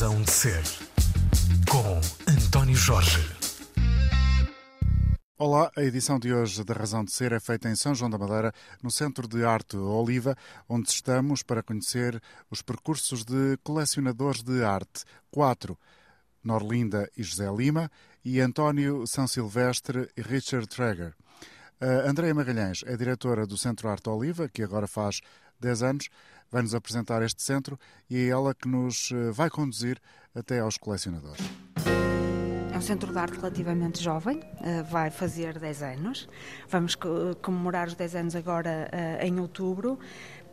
Razão de Ser, com António Jorge. Olá, a edição de hoje da Razão de Ser é feita em São João da Madeira, no Centro de Arte Oliva, onde estamos para conhecer os percursos de colecionadores de arte. Quatro, Norlinda e José Lima, e António São Silvestre e Richard Traeger. A Andréia Magalhães é diretora do Centro Arte Oliva, que agora faz 10 anos, vai-nos apresentar este centro e é ela que nos eh, vai conduzir até aos colecionadores. É um centro de arte relativamente jovem, eh, vai fazer 10 anos. Vamos comemorar os 10 anos agora eh, em outubro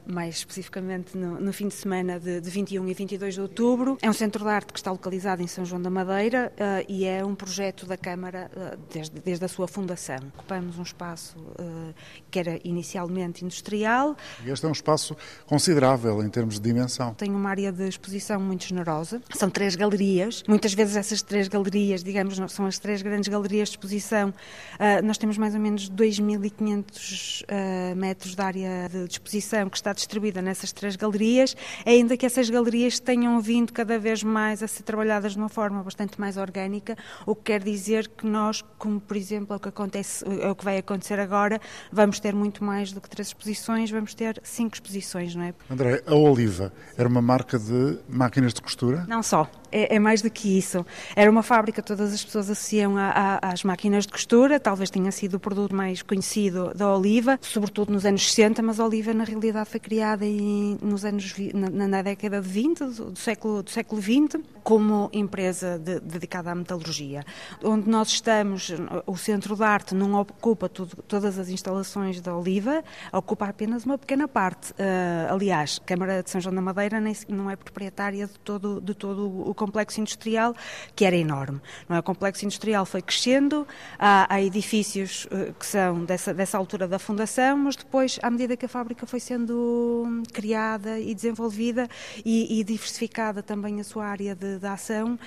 mais especificamente no, no fim de semana de, de, 21 e 22 de outubro. É um centro de arte que está localizado em São João da Madeira uh, e é um projeto da Câmara uh, desde, desde a sua fundação. Ocupamos um espaço uh, que era inicialmente industrial. E este é um espaço considerável em termos de dimensão. Tem uma área de exposição muito generosa. São três galerias. Muitas vezes essas três galerias, digamos, são as três grandes galerias de exposição. nós temos mais ou menos 2.500 metros de área de exposição que está distribuída nessas três galerias, ainda que essas galerias tenham vindo cada vez mais a ser trabalhadas de uma forma bastante mais orgânica, o que quer dizer que nós, como por exemplo é o que acontece, é o que vai acontecer agora, vamos ter muito mais do que três exposições, vamos ter cinco exposições, não é? André, a Oliva era uma marca de máquinas de costura? Não só, é, é, mais do que isso. Era uma fábrica, todas as pessoas associam a, a, às máquinas de costura, talvez tenha sido o produto mais conhecido da Oliva, sobretudo nos anos 60, mas a Oliva na realidade foi criada em, nos anos, na, na, década de 20, do, do, século, do século 20, como empresa de, dedicada à metalurgia. Onde nós estamos, o Centro de Arte não ocupa tudo, todas as instalações da Oliva, ocupa apenas uma pequena parte. Uh, aliás, a Câmara de São João da Madeira nem, não é proprietária de todo, de todo o complexo industrial, que era enorme. Não é? O complexo industrial foi crescendo, há, há edifícios uh, que são dessa, dessa altura da fundação, mas depois, à medida que a fábrica foi sendo criada e desenvolvida e, e diversificada também a sua área de de, ação,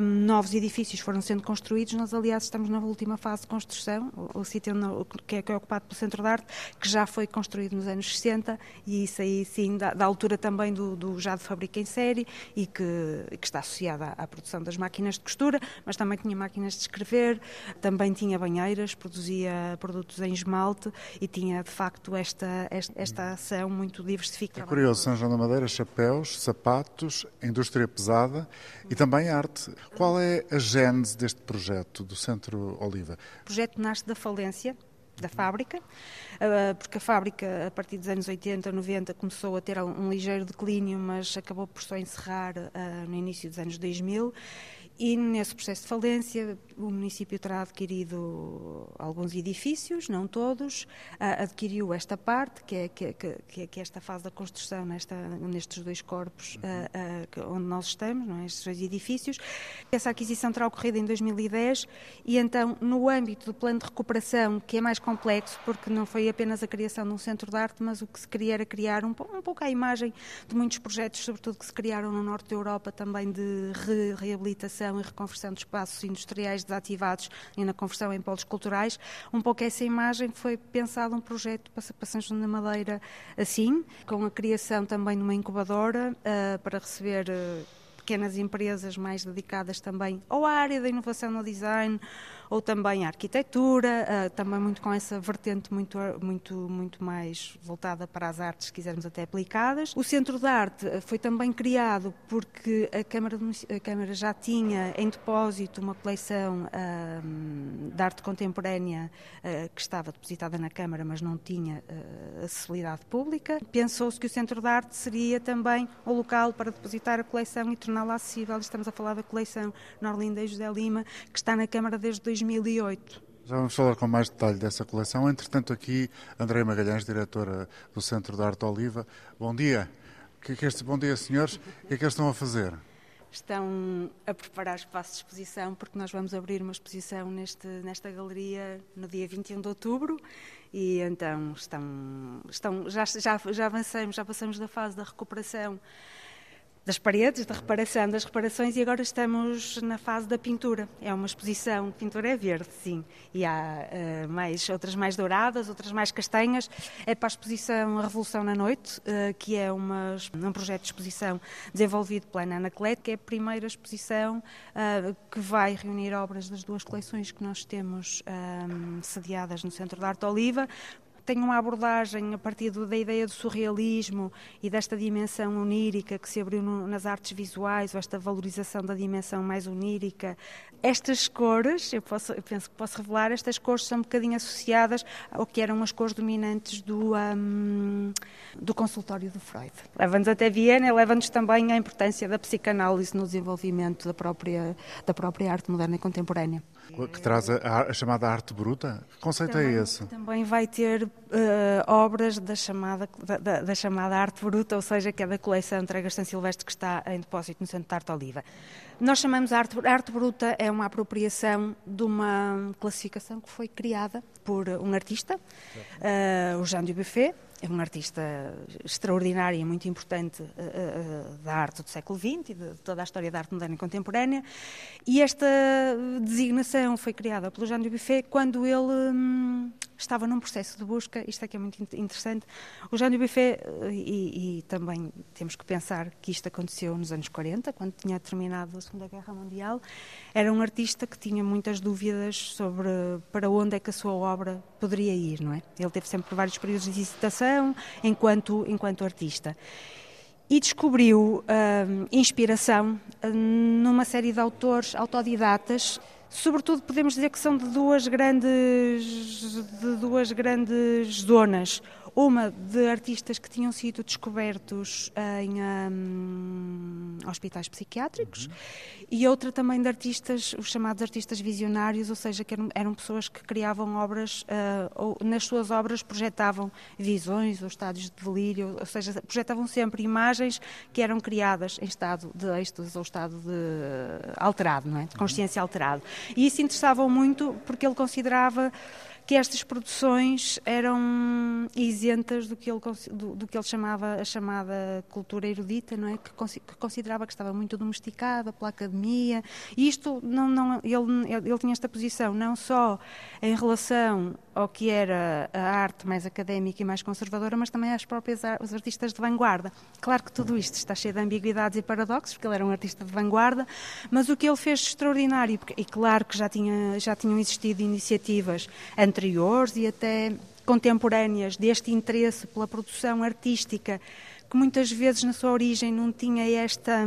um, novos edifícios foram sendo construídos. Nós, aliás, estamos na última fase de construção, o, o sítio no, que, é, que, é, ocupado pelo Centro de Arte, que já foi construído nos anos 60 e isso aí, sim, da, da altura também do, do, já de fábrica em série e que, que está associada à, produção das máquinas de costura, mas também tinha máquinas de escrever, também tinha banheiras, produzia produtos em esmalte e tinha, de facto, esta, esta, esta ação muito diversificada. É curioso, São João da Madeira, chapéus, sapatos, indústria pesada e também arte. Qual é a gênese deste projeto do Centro Oliva? O projeto nasce da falência da fábrica, ah, porque a fábrica, a partir dos anos 80, 90, começou a ter um ligeiro declínio, mas acabou por só encerrar ah, no início dos anos 2000 e nesse processo de falência, o município terá adquirido alguns edifícios, não todos, adquiriu esta parte, que é, que, que, que é esta fase da construção nesta, nestes dois corpos uhum. onde nós estamos, não é? estes dois edifícios. Essa aquisição terá ocorrido em 2010 e então, no âmbito do plano de recuperação, que é mais complexo, porque não foi apenas a criação de um centro de arte, mas o que se queria era criar um, um pouco a imagem de muitos projetos, sobretudo que se criaram no norte da Europa, também de re reabilitação e reconversão de espaços industriais desativados e na conversão em polos culturais. Um pouco essa imagem foi pensado um projeto para, São João da Madeira assim, com a criação também de uma incubadora uh, para receber uh, pequenas empresas mais dedicadas também ou à área da inovação no design ou também a arquitetura, uh, também muito com essa vertente muito, muito, muito mais voltada para as artes, se quisermos até aplicadas. O Centro de Arte ah, foi também criado porque a Câmara, a Câmara já tinha em depósito uma coleção uh, de arte contemporânea uh, que estava depositada na Câmara, mas não tinha acessibilidade pública. Pensou-se que o Centro de Arte seria também o local para depositar a coleção e torná-la acessível. Estamos a falar da coleção Norlinda e José Lima, que está na Câmara desde 2008. Já vamos falar com mais detalhe dessa coleção. Entretanto, aqui, André Magalhães, diretora do Centro de Arte Oliva. Bom dia. Que é que este... Bom dia, senhores. O que é que eles estão a fazer? Estão a preparar espaço de exposição, porque nós vamos abrir uma exposição neste, nesta galeria no dia 21 de outubro. E então estão, estão já, já, já avançamos, já passamos da fase da recuperação das paredes, da reparação, das reparações e agora estamos na fase da pintura. É uma exposição, pintura é verde, sim, e há uh, mais, outras mais douradas, outras mais castanhas. É para a exposição A Revolução na Noite, uh, que é uma, um projeto de exposição desenvolvido pela Ana Clet, que é a primeira exposição uh, que vai reunir obras das duas coleções que nós temos sediadas no Centro de Arte Oliva, tem uma abordagem a partir da ideia do surrealismo e desta dimensão onírica que se abriu no, nas artes visuais, ou esta valorização da dimensão mais onírica. Estas cores, eu, posso, eu penso que posso revelar, estas cores são um bocadinho associadas ao que eram as cores dominantes do, um, do consultório do Freud. Leva-nos até Viena e leva-nos também à importância da psicanálise no desenvolvimento da própria, da própria arte moderna e contemporânea. Que traz a, a chamada arte bruta? Que conceito é também, é esse? Também vai ter uh, obras da chamada, da, da, chamada arte bruta, ou seja, que é da coleção Entregas São Silvestre que está em depósito no Centro de Arte Oliva. Nós chamamos arte, arte bruta, é uma apropriação de uma classificação que foi criada por um artista, uh, o Jean Dubuffet, é um artista extraordinário e muito importante uh, uh, da arte do século XX e de toda a história da arte moderna e contemporânea. E esta designação foi criada pelo Jean Dubuffet quando ele um, estava num processo de busca, isto é que é muito interessante. O Jean Dubuffet, e, e também temos que pensar que isto aconteceu nos anos 40, quando tinha terminado a Segunda Guerra Mundial, era um artista que tinha muitas dúvidas sobre para onde é que a sua obra poderia ir, não é? Ele teve sempre vários períodos de hesitação enquanto, enquanto artista e descobriu uh, inspiração uh, numa série de autores autodidatas. Sobretudo podemos dizer que são de duas grandes, de duas grandes zonas uma de artistas que tinham sido descobertos em um, hospitais psiquiátricos uhum. e outra também de artistas, os chamados artistas visionários, ou seja, que eram, eram pessoas que criavam obras, uh, ou nas suas obras projetavam visões ou estados de delírio, ou seja, projetavam sempre imagens que eram criadas em estado de êxtase ou estado de alterado, não é? de consciência alterado. E isso interessava muito porque ele considerava que estas produções eram isentas do que ele, do, do que ele chamava a chamada cultura erudita, não é? Que, que, considerava que estava muito domesticada pela academia. E isto, não, não, ele, ele tinha esta posição não só em relação ao que era a arte mais académica e mais conservadora, mas também às próprias os artistas de vanguarda. Claro que tudo isto está cheio de ambiguidades e paradoxos, porque ele era um artista de vanguarda, mas o que ele fez extraordinário, e claro que já, tinha, já tinham existido iniciativas anteriores e até contemporâneas deste interesse pela produção artística que muitas vezes na sua origem não tinha esta,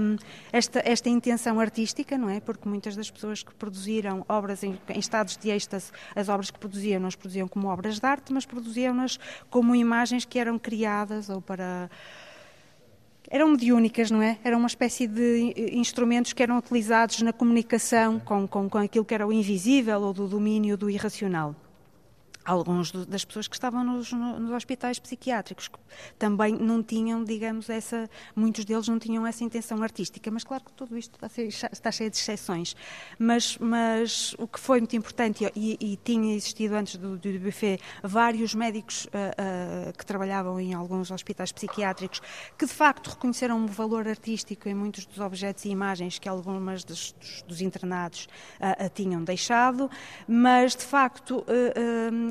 esta, esta intenção artística, não é? Porque muitas das pessoas que produziram obras em, em estados de êxtase, as obras que produziam, não as produziam como obras de arte, mas produziam-nas como imagens que eram criadas ou para eram mediúnicas, não é? Era uma espécie de instrumentos que eram utilizados na comunicação com, com, com aquilo que era o invisível ou do domínio do irracional alguns das pessoas que estavam nos, nos, hospitais psiquiátricos que também não tinham, digamos, essa, muitos deles não tinham essa intenção artística, mas claro que tudo isto está, está cheio de exceções. Mas, mas o que foi muito importante, e, e tinha existido antes do, do buffet, vários médicos uh, uh, que trabalhavam em alguns hospitais psiquiátricos que de facto reconheceram um valor artístico em muitos dos objetos e imagens que algumas dos, dos, dos internados uh, tinham deixado, mas de facto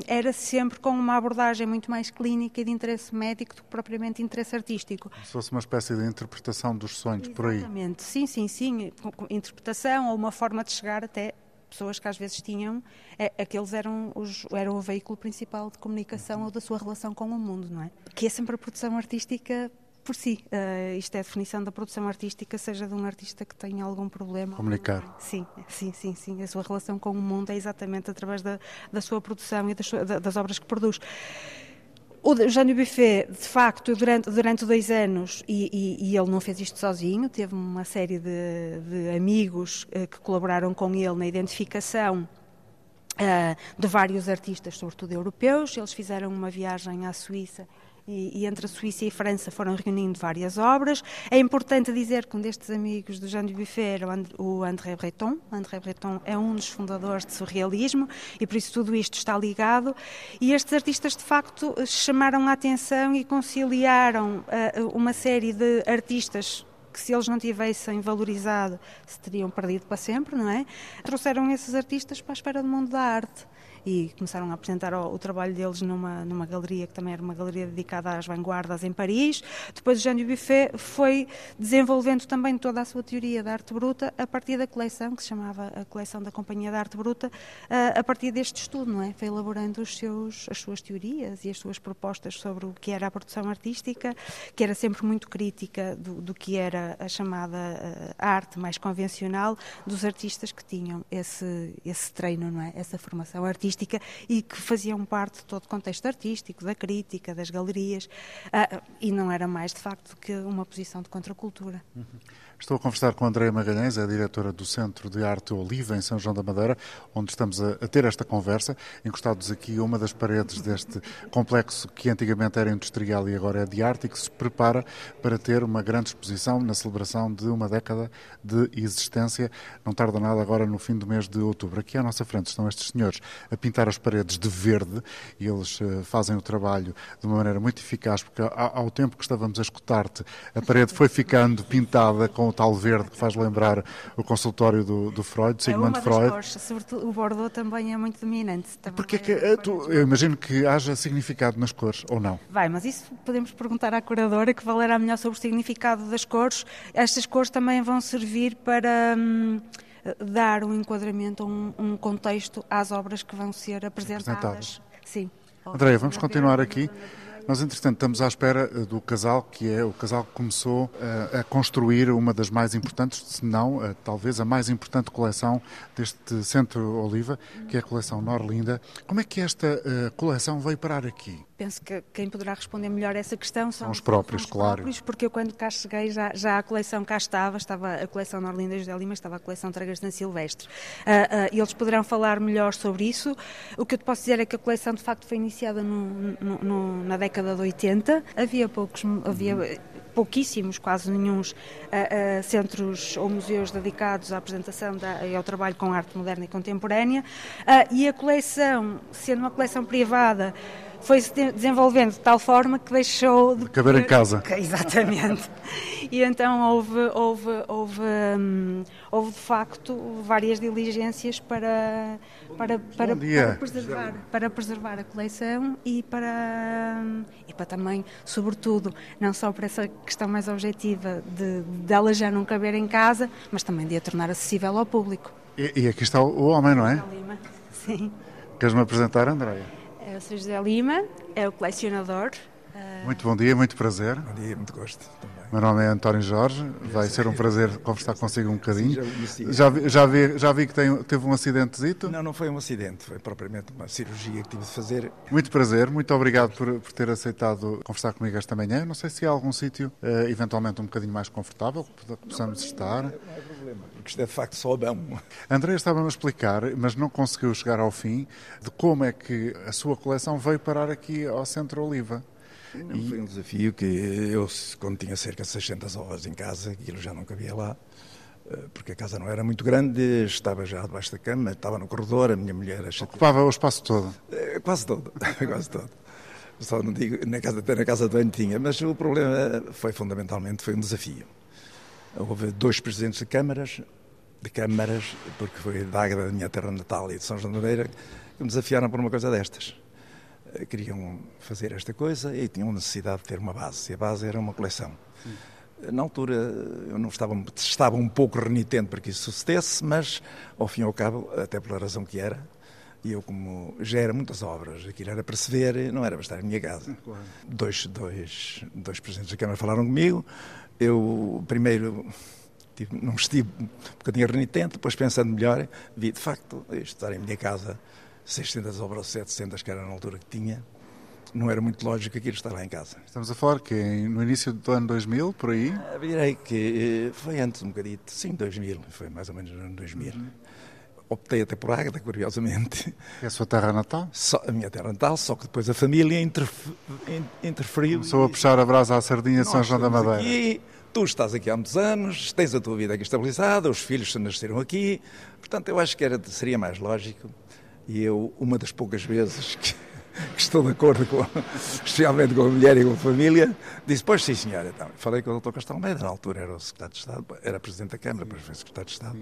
era sempre com uma abordagem muito mais clínica e de interesse médico do que propriamente interesse artístico. Se fosse uma espécie de interpretação dos sonhos, Exatamente. por aí. Exatamente, sim, sim, sim. Interpretação ou uma forma de chegar até pessoas que às vezes tinham, é, aqueles eram, os, eram o veículo principal de comunicação ou da sua relação com o mundo, não é? Que é sempre a produção artística por si. Uh, isto é a definição da produção artística, seja de um artista que tenha algum problema. Comunicar. Sim, sim, sim, sim. A sua relação com o mundo é exatamente através da, da sua produção e das, das obras que produz. O Jânio Buffet, de facto, durante, durante dois anos, e, e, e, ele não fez isto sozinho, teve uma série de, de amigos uh, que colaboraram com ele na identificação uh, de vários artistas, sobretudo europeus. Eles fizeram uma viagem à Suíça e, e, entre a Suíça e a França foram reunindo várias obras. É importante dizer que um destes amigos do Jean Dubuffet era o André Breton. André Breton é um dos fundadores de surrealismo e por isso tudo isto está ligado. E estes artistas, de facto, chamaram a atenção e conciliaram uh, uma série de artistas que se eles não tivessem valorizado, se teriam perdido para sempre, não é? Trouxeram esses artistas para a esfera do mundo da arte e começaram a apresentar o, o, trabalho deles numa, numa galeria que também era uma galeria dedicada às vanguardas em Paris. Depois o Jean Dubuffet foi desenvolvendo também toda a sua teoria da arte bruta a partir da coleção, que se chamava a coleção da Companhia da Arte Bruta, a, a partir deste estudo, não é? Foi elaborando os seus, as suas teorias e as suas propostas sobre o que era a produção artística, que era sempre muito crítica do, do que era a chamada uh, arte mais convencional dos artistas que tinham esse, esse treino, não é? Essa formação artística artística e que faziam parte de todo o contexto artístico, da crítica, das galerias, uh, e não era mais, de facto, que uma posição de contracultura. Uhum. Estou a conversar com a Andréia Magalhães, a diretora do Centro de Arte Oliva, em São João da Madeira, onde estamos a, a ter esta conversa, encostados aqui uma das paredes deste complexo que antigamente era industrial e agora é de arte e que se prepara para ter uma grande exposição na celebração de uma década de existência. Não tarda nada agora no fim do mês de outubro. Aqui à nossa frente estão estes senhores a pintar as paredes de verde e eles uh, fazem o trabalho de uma maneira muito eficaz, porque ao, ao tempo que estávamos a escutar-te, a parede foi ficando pintada com o tal verde que faz lembrar o consultório do, do Freud, Sigmund é Freud. Sobretudo o Bordeaux também é muito dominante. Porque é que, é, tu, eu imagino que haja significado nas cores, ou não? Vai, mas isso podemos perguntar à curadora que valerá melhor sobre o significado das cores. Estas cores também vão servir para. Hum, dar um enquadramento, um, um, contexto às obras que vão ser apresentadas. apresentadas. Sim. Andréia, vamos continuar aqui. Nós, entretanto, estamos à espera eh, do casal, que é o casal que começou a, eh, a construir uma das mais importantes, se não, eh, talvez a mais importante coleção deste Centro Oliva, que é a coleção Norlinda. Como é que esta coleção veio parar aqui? Penso que quem poderá responder melhor essa questão são, são os próprios, são os claro. Próprios, porque eu quando cá cheguei já, já a coleção cá estava, estava a coleção Norlinda José Lima, estava a coleção Tragas de Silvestre. Uh, uh, e eles poderão falar melhor sobre isso. O que eu te posso dizer é que a coleção de facto foi iniciada no, no, no, na década de 80. Havia poucos, havia pouquíssimos, quase nenhum, uh, centros ou museus dedicados à apresentação da, e ao trabalho com arte moderna e contemporânea. e a coleção, sendo uma coleção privada, foi se desenvolvendo de tal forma que deixou de caber em casa. Exatamente. E então houve, houve, houve, hum, houve de facto várias diligências para, para, para, para, preservar, para preservar a coleção e para, hum, e para também, sobretudo, não só para essa questão mais objetiva de dela já não caber em casa, mas também de a tornar acessível ao público. E, e aqui está o homem, não é? Sim. Queres-me apresentar, Andréia? Eu sou José Lima, é o colecionador. Muito bom dia, muito prazer. Bom dia, muito gosto também. Meu nome é António Jorge, vai ser um prazer conversar consigo um bocadinho. já, vi, já, vi, já vi que tem, teve um acidentezito? Não, não foi um acidente, foi propriamente uma cirurgia que tive de fazer. Muito prazer, muito obrigado por, por ter aceitado conversar comigo esta manhã. Não sei se há algum sítio, uh, eventualmente um bocadinho mais confortável, que possamos não, estar. Não, não é problema, porque isto é de facto só bom. André estava-me a explicar, mas não conseguiu chegar ao fim, de como é que a sua coleção veio parar aqui ao Centro Oliva. E... Foi um desafio que eu, quando tinha cerca de 600 horas em casa, aquilo já não cabia lá, eh, porque a casa não era muito grande, estava já debaixo da cama, estava no corredor, a minha mulher... Ocupava o espaço todo? Eh, quase todo, quase todo. Só não digo, na casa, até na casa de banho tinha, mas o problema foi fundamentalmente, foi um desafio. Houve dois presidentes de câmaras, de câmaras, porque foi da Águeda da minha terra natal e de São João de Madeira, que me desafiaram por uma coisa destas. Eh, queriam fazer esta coisa e tinham necessidade de ter uma base. E a base era uma coleção. Sim. Na altura eu não estava, estava um pouco renitente para que isso sucedesse, mas ao fim e ao cabo, até pela razão que era, e eu como já era muitas obras, aquilo era para se ver, não era para estar em minha casa. Claro. Dois, dois, dois presidentes da Câmara falaram comigo, eu primeiro tive, não estive um bocadinho renitente, depois pensando melhor, vi de facto estar em minha casa 600 obras ou 700 que era na altura que tinha, não era muito lógico aquilo estar lá em casa. Estamos a falar que no início do ano 2000, por aí? Ah, direi que eh, foi antes um bocadito, sim, 2000, foi mais ou menos no ano 2000. Uhum. Optei até por Águeda, curiosamente. É a sua terra natal? Só, a minha terra natal, só que depois a família interferiu. Começou e... a puxar a brasa à sardinha de São João da Madeira. Aqui, tu estás aqui há muitos anos, tens a tua vida aqui estabilizada, os filhos nasceram aqui, portanto eu acho que era, seria mais lógico e eu, uma das poucas vezes que, que estou de acordo com, especialmente com a mulher e com a família, disse, pois sim senhora. Então, falei com o Dr. Castelo Almeida, na altura era o secretário de Estado, era presidente da Câmara, depois foi secretário de Estado.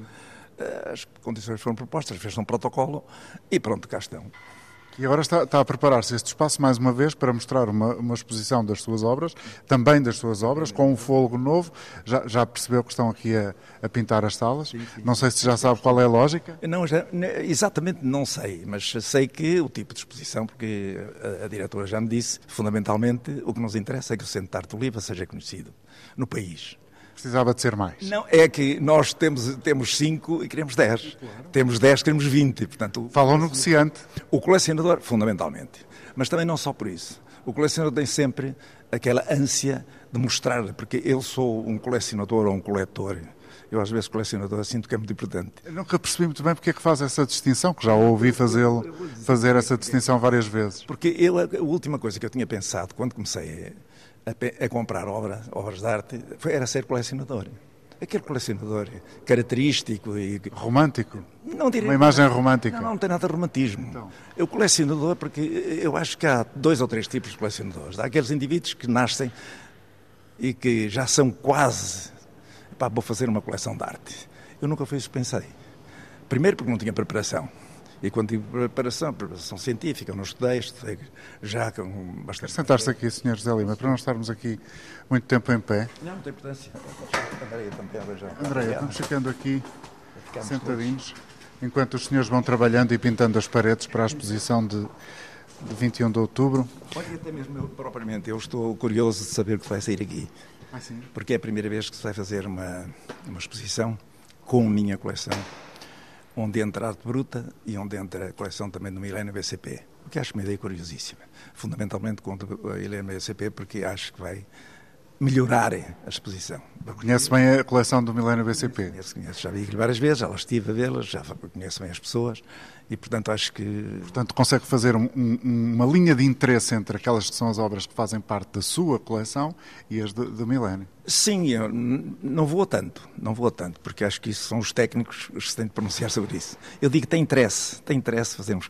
As condições foram propostas, fez um protocolo e pronto, cá estão. E agora está, está a preparar-se este espaço mais uma vez para mostrar uma, uma, exposição das suas obras, também das suas obras, com um fôlego novo. Já, já percebeu que estão aqui a, a pintar as salas? Sim, sim. Não sei se já sabe qual é a lógica. Não, já, exatamente não sei, mas sei que o tipo de exposição, porque a, a diretora já me disse, fundamentalmente o que nos interessa é que o Centro de Arte Oliva seja conhecido no país. Precisava de ser mais. Não, é que nós temos, temos cinco e queremos dez. Claro. Temos dez, queremos vinte. Portanto, Fala o negociante. O colecionador, fundamentalmente. Mas também não só por isso. O colecionador tem sempre aquela ânsia de mostrar, porque eu sou um colecionador ou um coletor. Eu, às vezes, colecionador, sinto que é muito importante. Eu nunca percebi muito bem porque é que faz essa distinção, que já ouvi fazê-lo, fazer essa distinção várias vezes. Porque eu, a última coisa que eu tinha pensado quando comecei a, a comprar obra, obras de arte foi, era ser colecionador. Aquele colecionador característico e. Romântico? Não diria. Uma imagem romântica? Não, não tem nada de romantismo. Então. Eu colecionador, porque eu acho que há dois ou três tipos de colecionadores. Há aqueles indivíduos que nascem e que já são quase. Pá, vou fazer uma coleção de arte. Eu nunca fui isso que pensei. Primeiro porque não tinha preparação. E quando tive preparação, preparação científica, não estudei, estudei já com bastante... Sentar-se aqui, Sr. José Lima, para não estarmos aqui muito tempo em pé. Não, não tem importância. Andréia também já. Andréia, estamos ficando aqui sentadinhos, todos. enquanto os senhores vão trabalhando e pintando as paredes para a exposição de, de 21 de outubro. Olha, até mesmo eu, propriamente, eu estou curioso de saber o que vai sair aqui. Ah, sim? Porque é a primeira vez que se vai fazer uma, uma exposição com a minha coleção onde entra a arte bruta e onde entra a coleção também do Milênio BCP, o que acho uma ideia curiosíssima. Fundamentalmente contra a Milênio BCP porque acho que vai melhorar a exposição. Conhece bem a coleção do Milênio BCP? Conheço, conheço. Já vi várias vezes, já estive a vê-las, já conheço bem as pessoas e, portanto, acho que... Portanto, consegue fazer um, um, uma linha de interesse entre aquelas que são as obras que fazem parte da sua coleção e as do, do Milênio? Sim, eu não vou tanto, não vou tanto, porque acho que isso são os técnicos que se têm de pronunciar sobre isso. Eu digo que tem interesse, tem interesse fazermos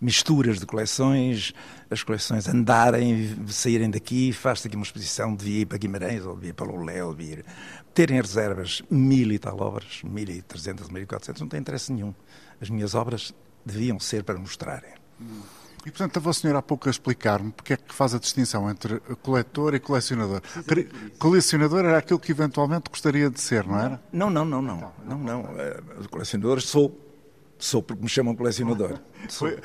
misturas de coleções, as coleções andarem, saírem daqui, faz-se aqui uma exposição, devia ir para Guimarães, ou devia ir para Lolé, ou devia ir... Terem reservas mil e tal obras, mil e trezentas, mil e quatrocentas, não tem interesse nenhum. As minhas obras deviam ser para mostrarem. E, portanto, estava o senhor há pouco a explicar-me porque é que faz a distinção entre coletor e colecionador. Colecionador era aquilo que eventualmente gostaria de ser, não era? Não, não, não, não. Não, não. Eh, colecionador sou Sou porque me chamam colecionador. Foi,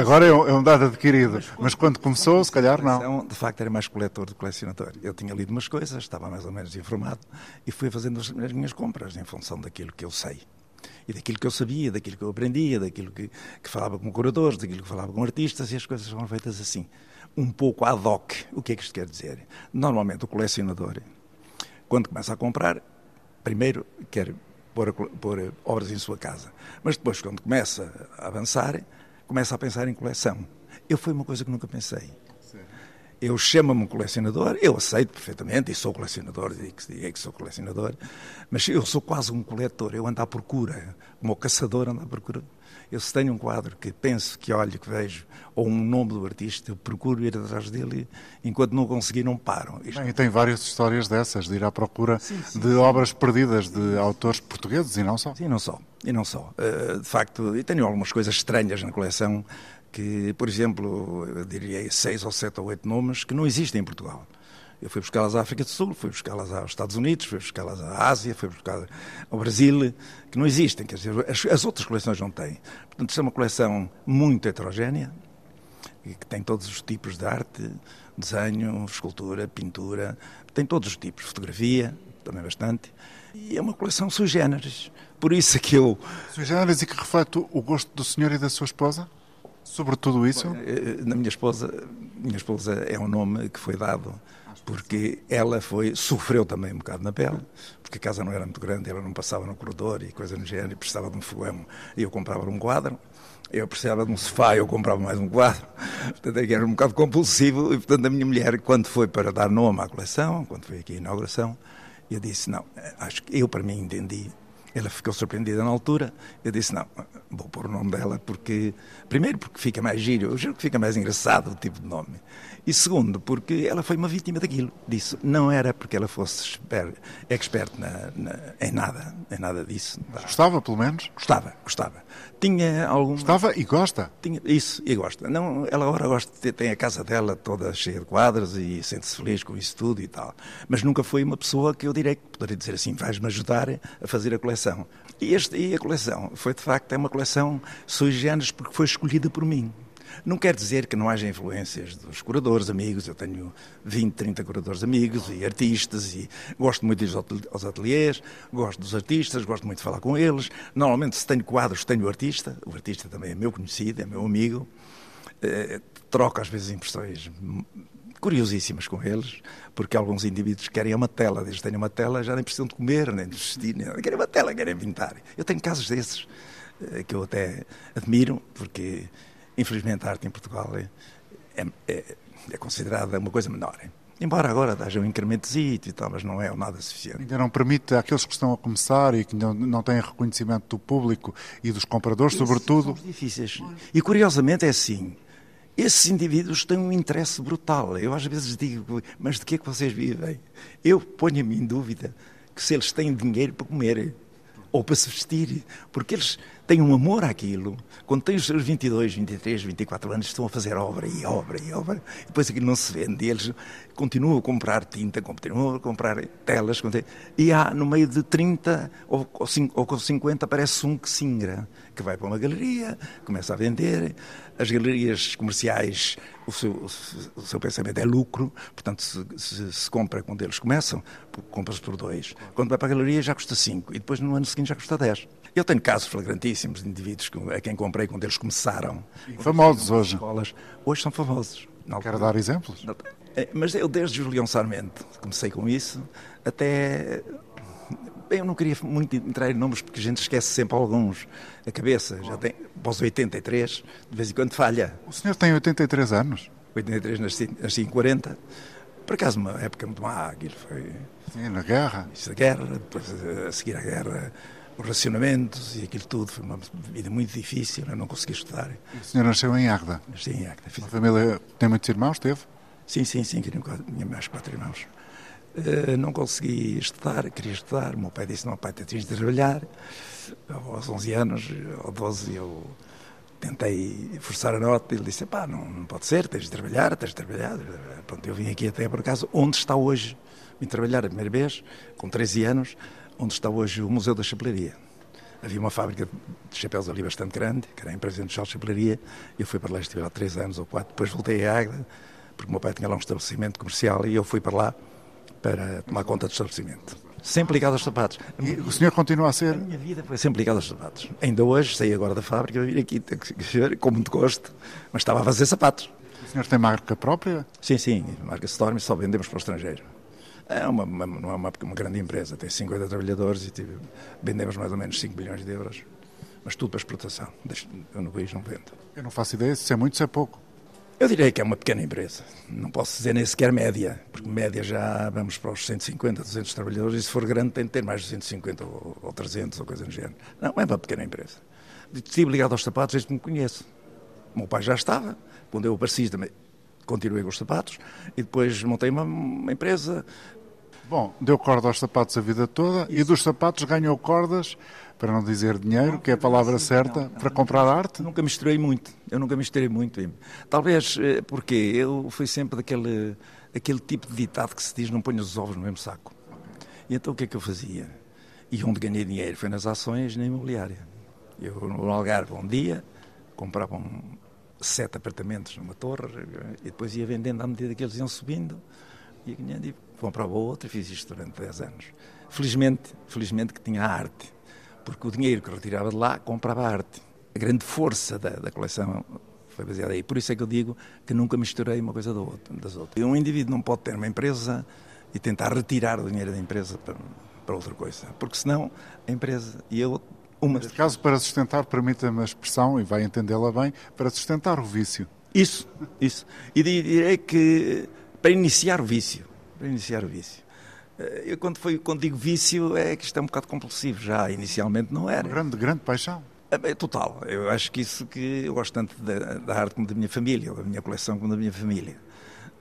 agora é um, é um, dado adquirido, mas, mas quando começou, se calhar não. De facto, era mais coletor do que colecionador. Eu tinha lido umas coisas, estava mais ou menos informado e fui fazendo as, as minhas compras em função daquilo que eu sei. E daquilo que eu sabia, daquilo que eu aprendia, daquilo que, que falava com curadores, daquilo que falava com artistas, e as coisas foram feitas assim. Um pouco ad hoc. O que é que isto quer dizer? Normalmente, o colecionador, quando começa a comprar, primeiro quer pôr, pôr obras em sua casa. Mas depois, quando começa a avançar, começa a pensar em coleção. Eu foi uma coisa que nunca pensei. Eu chamo-me um colecionador, eu aceito perfeitamente, e sou colecionador, digo que, que sou colecionador, mas eu sou quase um coletor, eu ando à procura, como o caçador anda à procura eu se tenho um quadro que penso, que olho, que vejo, ou um nome do artista, eu procuro ir atrás dele e enquanto não conseguir não paro. Isto... Bem, e tem várias histórias dessas, de ir à procura sim, sim, de sim. obras perdidas de autores portugueses e não só. Sim, não só. E não só. Uh, de facto, e tenho algumas coisas estranhas na coleção que, por exemplo, eu diria seis ou sete ou oito nomes que não existem em Portugal. Eu fui buscá-las à África do Sul, fui buscá-las aos Estados Unidos, fui buscá-las à Ásia, fui buscá-las ao Brasil, que não existem, quer dizer, as, as, outras coleções não têm. Portanto, isto é uma coleção muito heterogénea, que tem todos os tipos de arte, desenho, escultura, pintura, tem todos os tipos, fotografia, também bastante, e é uma coleção sui generis. Por isso é que eu... Sui generis e que reflete o gosto do senhor e da sua esposa? Sobre tudo isso? Eh, na minha esposa, minha esposa é um nome que foi dado porque ela foi sofreu também um bocado na pele, porque a casa não era muito grande, ela não passava no corredor e coisa no género, e precisava de um fogão, e eu comprava um quadro, eu precisava de um sofá, eu comprava mais um quadro, portanto é era um bocado compulsivo, e portanto a minha mulher, quando foi para dar nome à coleção, quando foi aqui a inauguração, eu disse, não, acho que eu para mim entendi Ela ficou surpreendida na altura. Eu disse: não, vou pôr o nome dela porque. Primeiro, porque fica mais giro, eu juro que fica mais engraçado o tipo de nome. E segundo, porque ela foi uma vítima daquilo. Disso. Não era porque ela fosse expert, expert na, na, em nada, em nada disso. Gostava, pelo menos? Gostava, gostava. Tinha algum. Gostava e gosta? Tinha, isso, e gosta. Não, ela agora gosta, tem a casa dela toda cheia de quadros e sente-se feliz com isso tudo e tal. Mas nunca foi uma pessoa que eu direi que poderia dizer assim: vais-me ajudar a fazer a coleção. E, este, e a coleção foi, de facto, é uma coleção sui generis porque foi escolhida por mim. Não quer dizer que não haja influências dos curadores amigos, eu tenho 20, 30 curadores amigos e artistas e gosto muito de ir aos ateliês, gosto dos artistas, gosto muito de falar com eles. Normalmente, se tenho quadros, tenho o artista, o artista também é meu conhecido, é meu amigo. Eh, troco às vezes impressões curiosíssimas com eles, porque alguns indivíduos querem uma tela, eles têm uma tela, já nem precisam de comer, nem de vestir, nem... querem uma tela, querem pintar. Eu tenho casos desses eh, que eu até admiro, porque infelizmente a arte em Portugal é, é, é, é considerada uma coisa menor. Embora agora haja um incremento e tal, mas não é nada suficiente. Ainda não permite àqueles que estão a começar e que não, não têm reconhecimento do público e dos compradores, Esses sobretudo. São difíceis. E curiosamente é assim. Esses indivíduos têm um interesse brutal. Eu às vezes digo, mas de que é que vocês vivem? Eu ponho-me em dúvida que se eles têm dinheiro para comer ou para se vestir, porque eles têm um amor àquilo. Quando têm os seus 22, 23, 24 anos, estão a fazer obra e obra e obra, e depois aquilo não se vende. E eles continuam a comprar tinta, continuam a comprar telas, e há no meio de 30 ou, ou 50 aparece um que singra, que vai para uma galeria, começa a vender. As galerias comerciais, o seu, o seu pensamento é lucro, portanto, se, se, se compra quando eles começam, compra-se por dois. Quando vai para a galeria já custa 5 e depois no ano seguinte já custa 10. Eu tenho casos flagrantíssimos de indivíduos a quem comprei quando eles começaram. Famosos hoje. Escolas. Hoje são famosos. Quero dar exemplos? É, mas eu, desde Julião Sarmento, comecei com isso, até. Eu não queria muito entrar em nomes porque a gente esquece sempre alguns. A cabeça já tem, após 83, de vez em quando falha. O senhor tem 83 anos? 83, nasci, nasci em 40. Por acaso, uma época muito má, aquilo foi. Sim, na guerra. Isso da guerra, depois a seguir à guerra os racionamentos e aquilo tudo. Foi uma vida muito difícil, eu não consegui estudar. O senhor nasceu em Águeda? Nasci em Águeda. A família tem muitos irmãos, teve? Sim, sim, sim, tinha mais quatro irmãos. Uh, não consegui estudar, queria estudar. O meu pai disse: Não, pai, tens de trabalhar. Aos 11 anos, ou 12, eu tentei forçar a nota. Ele disse: Pá, não, não pode ser, tens de trabalhar, tens de trabalhar. Pronto, eu vim aqui até por acaso, onde está hoje. Vim trabalhar a primeira vez, com 13 anos, onde está hoje o Museu da Chapelaria. Havia uma fábrica de chapéus ali bastante grande, que era a empresa de chapelaria. Eu fui para lá, estive lá três anos ou quatro. Depois voltei a Águeda, porque o meu pai tinha lá um estabelecimento comercial e eu fui para lá para tomar conta do estabelecimento. Sempre ligado aos sapatos. E o senhor continua a ser? A minha vida foi sempre ligada aos sapatos. Ainda hoje, saí agora da fábrica, vim aqui com muito gosto, mas estava a fazer sapatos. O senhor tem marca própria? Sim, sim, marca Storm, só vendemos para o estrangeiro. É uma, uma, não é uma, uma grande empresa, tem 50 trabalhadores e tive, vendemos mais ou menos 5 milhões de euros, mas tudo para exportação. Eu no país não vendo. Eu não faço ideia se é muito, se é pouco. Eu diria que é uma pequena empresa. Não posso dizer nem sequer média, porque média já vamos para os 150, 200 trabalhadores e se for grande tem de ter mais de 150 ou, ou 300 ou coisa do género. Não, é uma pequena empresa. Estive ligado aos sapatos desde que me conheço. O meu pai já estava, quando eu apareci também continuei com os sapatos e depois montei uma, uma empresa. Bom, deu corda aos sapatos a vida toda Isso. e dos sapatos ganhou cordas, para não dizer dinheiro, que é a palavra certa, para comprar arte? Nunca misturei muito, eu nunca misturei muito. Talvez eh, porque eu fui sempre daquele aquele tipo de ditado que se diz não ponho os ovos no mesmo saco. E então o que é que eu fazia? E onde ganhei dinheiro foi nas ações na imobiliária. Eu no Algarve um dia comprava um, sete apartamentos numa torre e depois ia vendendo à medida que eles iam subindo ia ganhando e comprava outro e fiz isto durante 10 anos. Felizmente, felizmente que tinha arte, porque o dinheiro que retirava de lá comprava arte. A grande força da, da coleção foi baseada aí. Por isso é que eu digo que nunca misturei uma coisa das outras. Um indivíduo não pode ter uma empresa e tentar retirar o dinheiro da empresa para, para outra coisa, porque senão a empresa e eu uma Neste caso, para sustentar, permita-me a expressão, e vai entendê-la bem, para sustentar o vício. Isso, isso. E direi que para iniciar o vício, para iniciar o vício, Eh, eu, quando, foi, quando digo vício, é que isto é um bocado compulsivo já. Inicialmente não era. Grande, grande paixão. É, total. Eu acho que isso que eu gosto tanto da, da arte como da minha família, da minha coleção como da minha família.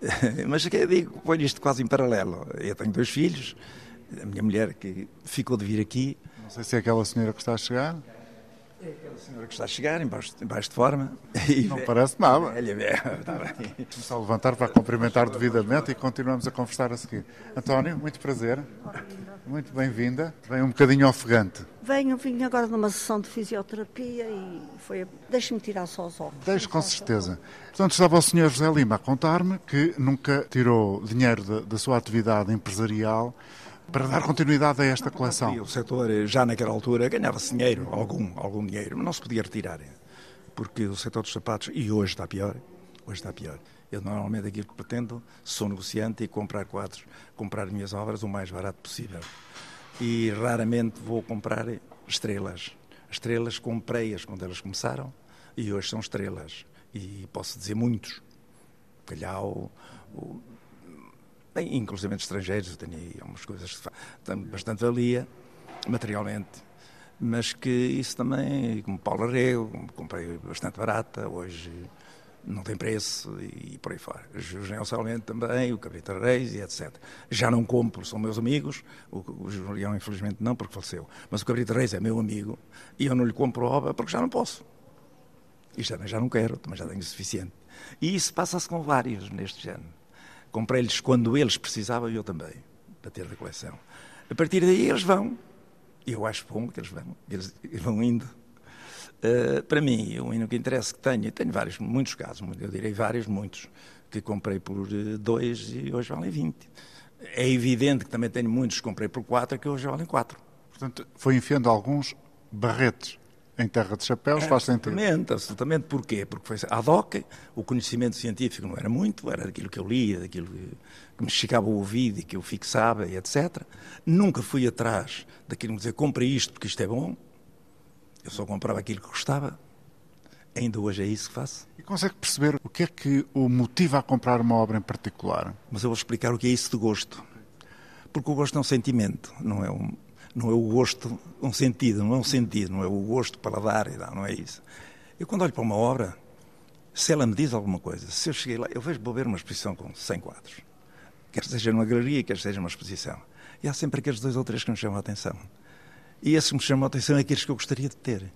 Mas que eu digo, ponho isto quase em paralelo. Eu tenho dois filhos, a minha mulher que ficou de vir aqui. Não sei se é aquela senhora que está a chegar. É aquela senhora que está a chegar, embaixo, embaixo de forma. Não parece nada. Velha, velha, está bem. Vamos a levantar para cumprimentar devidamente e continuamos a conversar a seguir. António, muito prazer. Muito bem-vinda. Vem um bocadinho ofegante. Venho, vim agora numa sessão de fisioterapia e foi. Deixe-me tirar só os óculos. Deixe, com certeza. Portanto, estava o Sr. José Lima a contar-me que nunca tirou dinheiro da, da sua atividade empresarial para dar continuidade a esta coleção. O setor, já naquela altura, ganhava-se dinheiro, algum, algum dinheiro, mas não se podia retirar. Porque o setor dos sapatos, e hoje está pior, hoje está pior. Eu normalmente aquilo que pretendo, sou negociante e comprar quadros, comprar minhas obras o mais barato possível. E raramente vou comprar estrelas. Estrelas comprei-as quando elas começaram e hoje são estrelas. E posso dizer muitos. Calhau, Bem, inclusive estrangeiros, eu tenho aí algumas coisas que têm bastante valia, materialmente, mas que isso também, como Paulo Arrego, comprei bastante barata, hoje não tem preço e por aí fora. O Julião Salmente também, o Cabrita Reis e etc. Já não compro, são meus amigos, o, Julião infelizmente não porque faleceu, mas o Cabrita Reis é meu amigo e eu não lhe compro obra porque já não posso. E também já não quero, também já tenho o suficiente. E isso passa-se com vários neste género. Comprei-lhes quando eles precisavam e eu também, para ter da coleção. A partir daí eles vão. Eu acho bom que eles vão. Eles vão indo. Uh, para mim, o único interesse que tenho, e tenho vários, muitos casos, eu direi vários, muitos, que comprei por eh, dois e hoje valem 20. É evidente que também tenho muitos que comprei por quatro que hoje valem quatro. Portanto, foi enfiando alguns barretes em terra de chapéus, é, faz sentido. Absolutamente, absolutamente. Porquê? Porque foi ad hoc, o conhecimento científico não era muito, era daquilo que eu lia, daquilo que me chegava ao ouvido e que eu fixava e etc. Nunca fui atrás daquilo dizer, compra isto porque isto é bom. Eu só comprava aquilo que gostava. Ainda hoje é isso que faço. E consegue perceber o que é que o motiva a comprar uma obra em particular? Mas eu vou explicar o que é isso de gosto. Porque o gosto é um sentimento, não é um, não é o gosto, um sentido, não é um sentido, não é o gosto para dar, não é isso. Eu quando olho para uma obra, se ela me diz alguma coisa, se eu cheguei lá, eu vejo vou ver uma exposição com 100 quadros, quer seja numa galeria, quer seja numa exposição, e há sempre aqueles dois ou três que me chamam a atenção. E esses que me chamam a atenção é aqueles que eu gostaria de ter.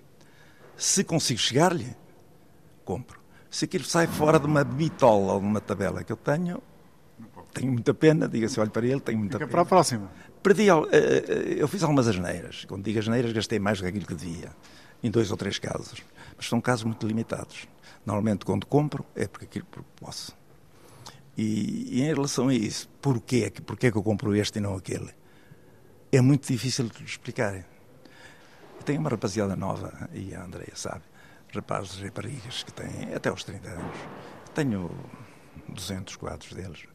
Se consigo chegar-lhe, compro. Se aquilo sai fora de uma bitola ou de uma tabela que eu tenho, tenho muita pena, diga-se, olho para ele, tenho muita Fica pena. para a próxima. Perdi, eh, eh, eu fiz algumas asneiras. Quando digo asneiras, gastei mais do que aquilo que devia, em dois ou três casos. Mas são casos muito limitados. Normalmente, quando compro, é porque aquilo posso. E, e em relação a isso, porquê, porquê que eu compro este e não aquele? É muito difícil de explicar. Eu tenho uma rapaziada nova, e a Andrea sabe, rapazes e raparigas que têm até aos 30 anos. Tenho 200 quadros deles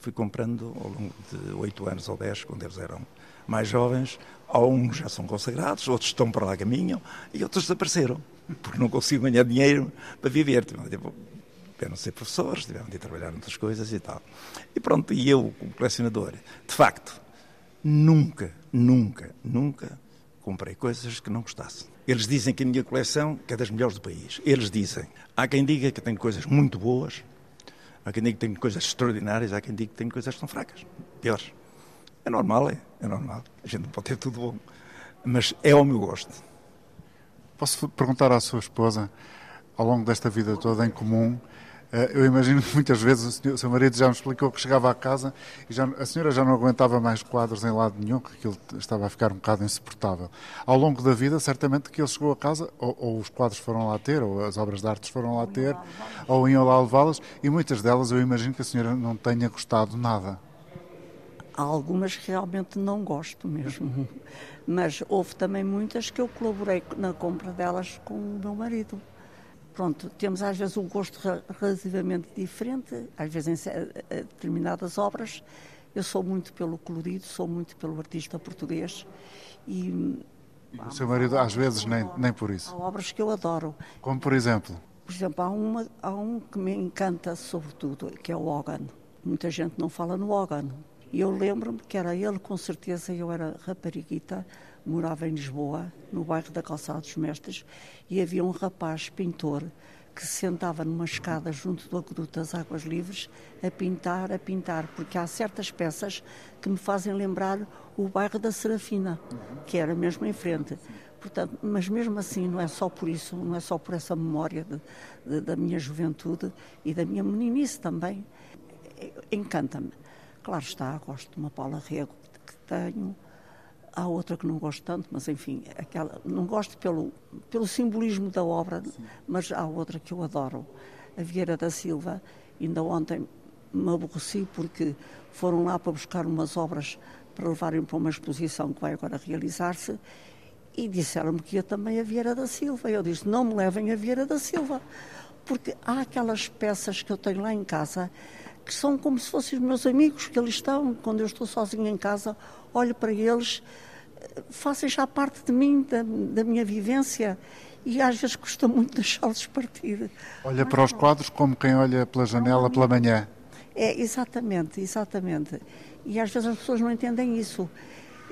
fui comprando ao longo de oito anos ou dez, quando eles eram mais jovens. Alguns já são consagrados, outros estão para lá caminham e outros desapareceram, porque não consigo ganhar dinheiro para viver. Tiveram de ser professores, tiveram de trabalhar outras coisas e tal. E pronto, e eu, como colecionador, de facto, nunca, nunca, nunca comprei coisas que não gostasse. Eles dizem que a minha coleção é das melhores do país. Eles dizem. Há quem diga que tem coisas muito boas, Há quem diga que tem coisas extraordinárias, há quem diga que tem coisas que são fracas, piores. É normal, é, é normal. A gente não pode ter tudo bom. Mas é ao meu gosto. Posso perguntar à sua esposa, ao longo desta vida toda em comum, eu imagino que muitas vezes o seu marido já me explicou que chegava à casa e já, a senhora já não aguentava mais quadros em lado nenhum, que aquilo estava a ficar um bocado insuportável. Ao longo da vida, certamente que ele chegou a casa, ou, ou os quadros foram lá ter, ou as obras de arte foram lá ter, ou iam lá levá-las, e muitas delas eu imagino que a senhora não tenha gostado nada. Há algumas que realmente não gosto mesmo, mas houve também muitas que eu colaborei na compra delas com o meu marido. Pronto, temos às vezes um gosto relativamente diferente, às vezes em determinadas obras. Eu sou muito pelo colorido, sou muito pelo artista português e. e o seu marido, às vezes, nem, nem por isso? Há obras que eu adoro. Como, por exemplo? Por exemplo, há, uma, há um que me encanta sobretudo, que é o Hogan. Muita gente não fala no Hogan. E eu lembro-me que era ele, com certeza, eu era rapariguita, morava em Lisboa, no bairro da Calçada dos Mestres, e havia um rapaz pintor que se sentava numa escada junto do aqueduto das Águas Livres a pintar, a pintar, porque há certas peças que me fazem lembrar o bairro da Serafina, que era mesmo em frente. Portanto, mas mesmo assim, não é só por isso, não é só por essa memória de, de, da minha juventude e da minha meninice também. Encanta-me. Claro está, gosto de uma Paula Rego que tenho, há outra que não gosto tanto, mas enfim, aquela, não gosto pelo, pelo simbolismo da obra, Sim. mas há outra que eu adoro, a Vieira da Silva. Ainda ontem me aborreci porque foram lá para buscar umas obras para levarem para uma exposição que vai agora realizar-se e disseram-me que ia também a Vieira da Silva. Eu disse: não me levem a Vieira da Silva, porque há aquelas peças que eu tenho lá em casa que são como se fossem os meus amigos, que eles estão, quando eu estou sozinha em casa, olho para eles, fazem já parte de mim, da, da minha vivência, e às vezes custa muito deixá-los partir. Olha para os quadros como quem olha pela janela pela manhã. É, exatamente, exatamente. E às vezes as pessoas não entendem isso.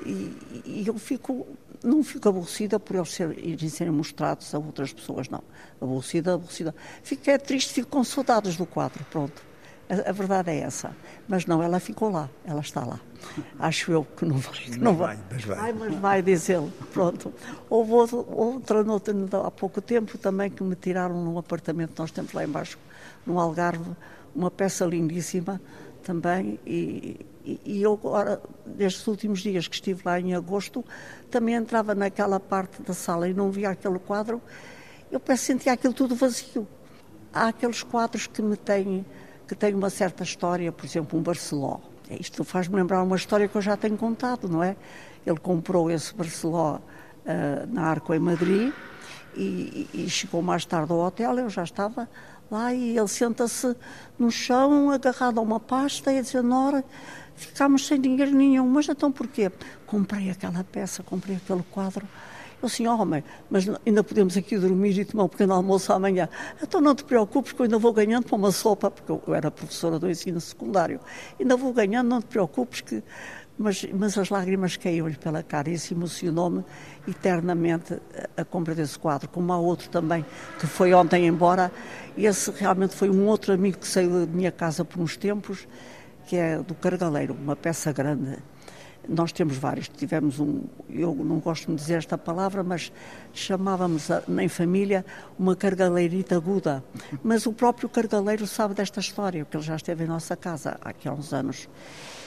E, e eu fico, não fico aborrecida por eles serem, serem mostrados a outras pessoas, não. Aborrecida, aborrecida. Fico é triste, fico com saudades do quadro, pronto. A, a, verdade é essa. Mas não, ela ficou lá, ela está lá. Acho eu que não vai. Que não, vai, vai, mas vai. Ai, mas vai, diz ele. Pronto. Houve outra, outra, há pouco tempo também que me tiraram num apartamento que nós temos lá embaixo, no Algarve, uma peça lindíssima também. E, e, e eu agora, nestes últimos dias que estive lá em agosto, também entrava naquela parte da sala e não via aquele quadro. Eu parece sentia aquilo tudo vazio. Há aqueles quadros que me têm que tem uma certa história, por exemplo, um Barceló. Isto faz-me lembrar uma história que eu já tenho contado, não é? Ele comprou esse Barceló uh, na Arco em Madrid e, e, chegou mais tarde ao hotel, eu já estava lá e ele senta-se no chão, agarrado a uma pasta e diz, Nora, ficámos sem dinheiro nenhum, mas então porquê? Comprei aquela peça, comprei aquele quadro eu assim, homem, mas ainda podemos aqui dormir e tomar um pequeno almoço amanhã. Então não te preocupes que eu ainda vou ganhando para uma sopa, porque eu era professora do ensino secundário. Ainda vou ganhando, não te preocupes que... Mas, mas as lágrimas caíram-lhe pela cara e isso emocionou-me eternamente a, a compra desse quadro. Como há outro também que foi ontem embora. Esse realmente foi um outro amigo que saiu da minha casa por uns tempos, que é do Cargaleiro, uma peça grande nós temos vários. Tivemos um, eu não gosto de dizer esta palavra, mas chamávamos em família uma cargaleirita aguda. Mas o próprio cargaleiro sabe desta história, porque ele já esteve em nossa casa aqui há uns anos.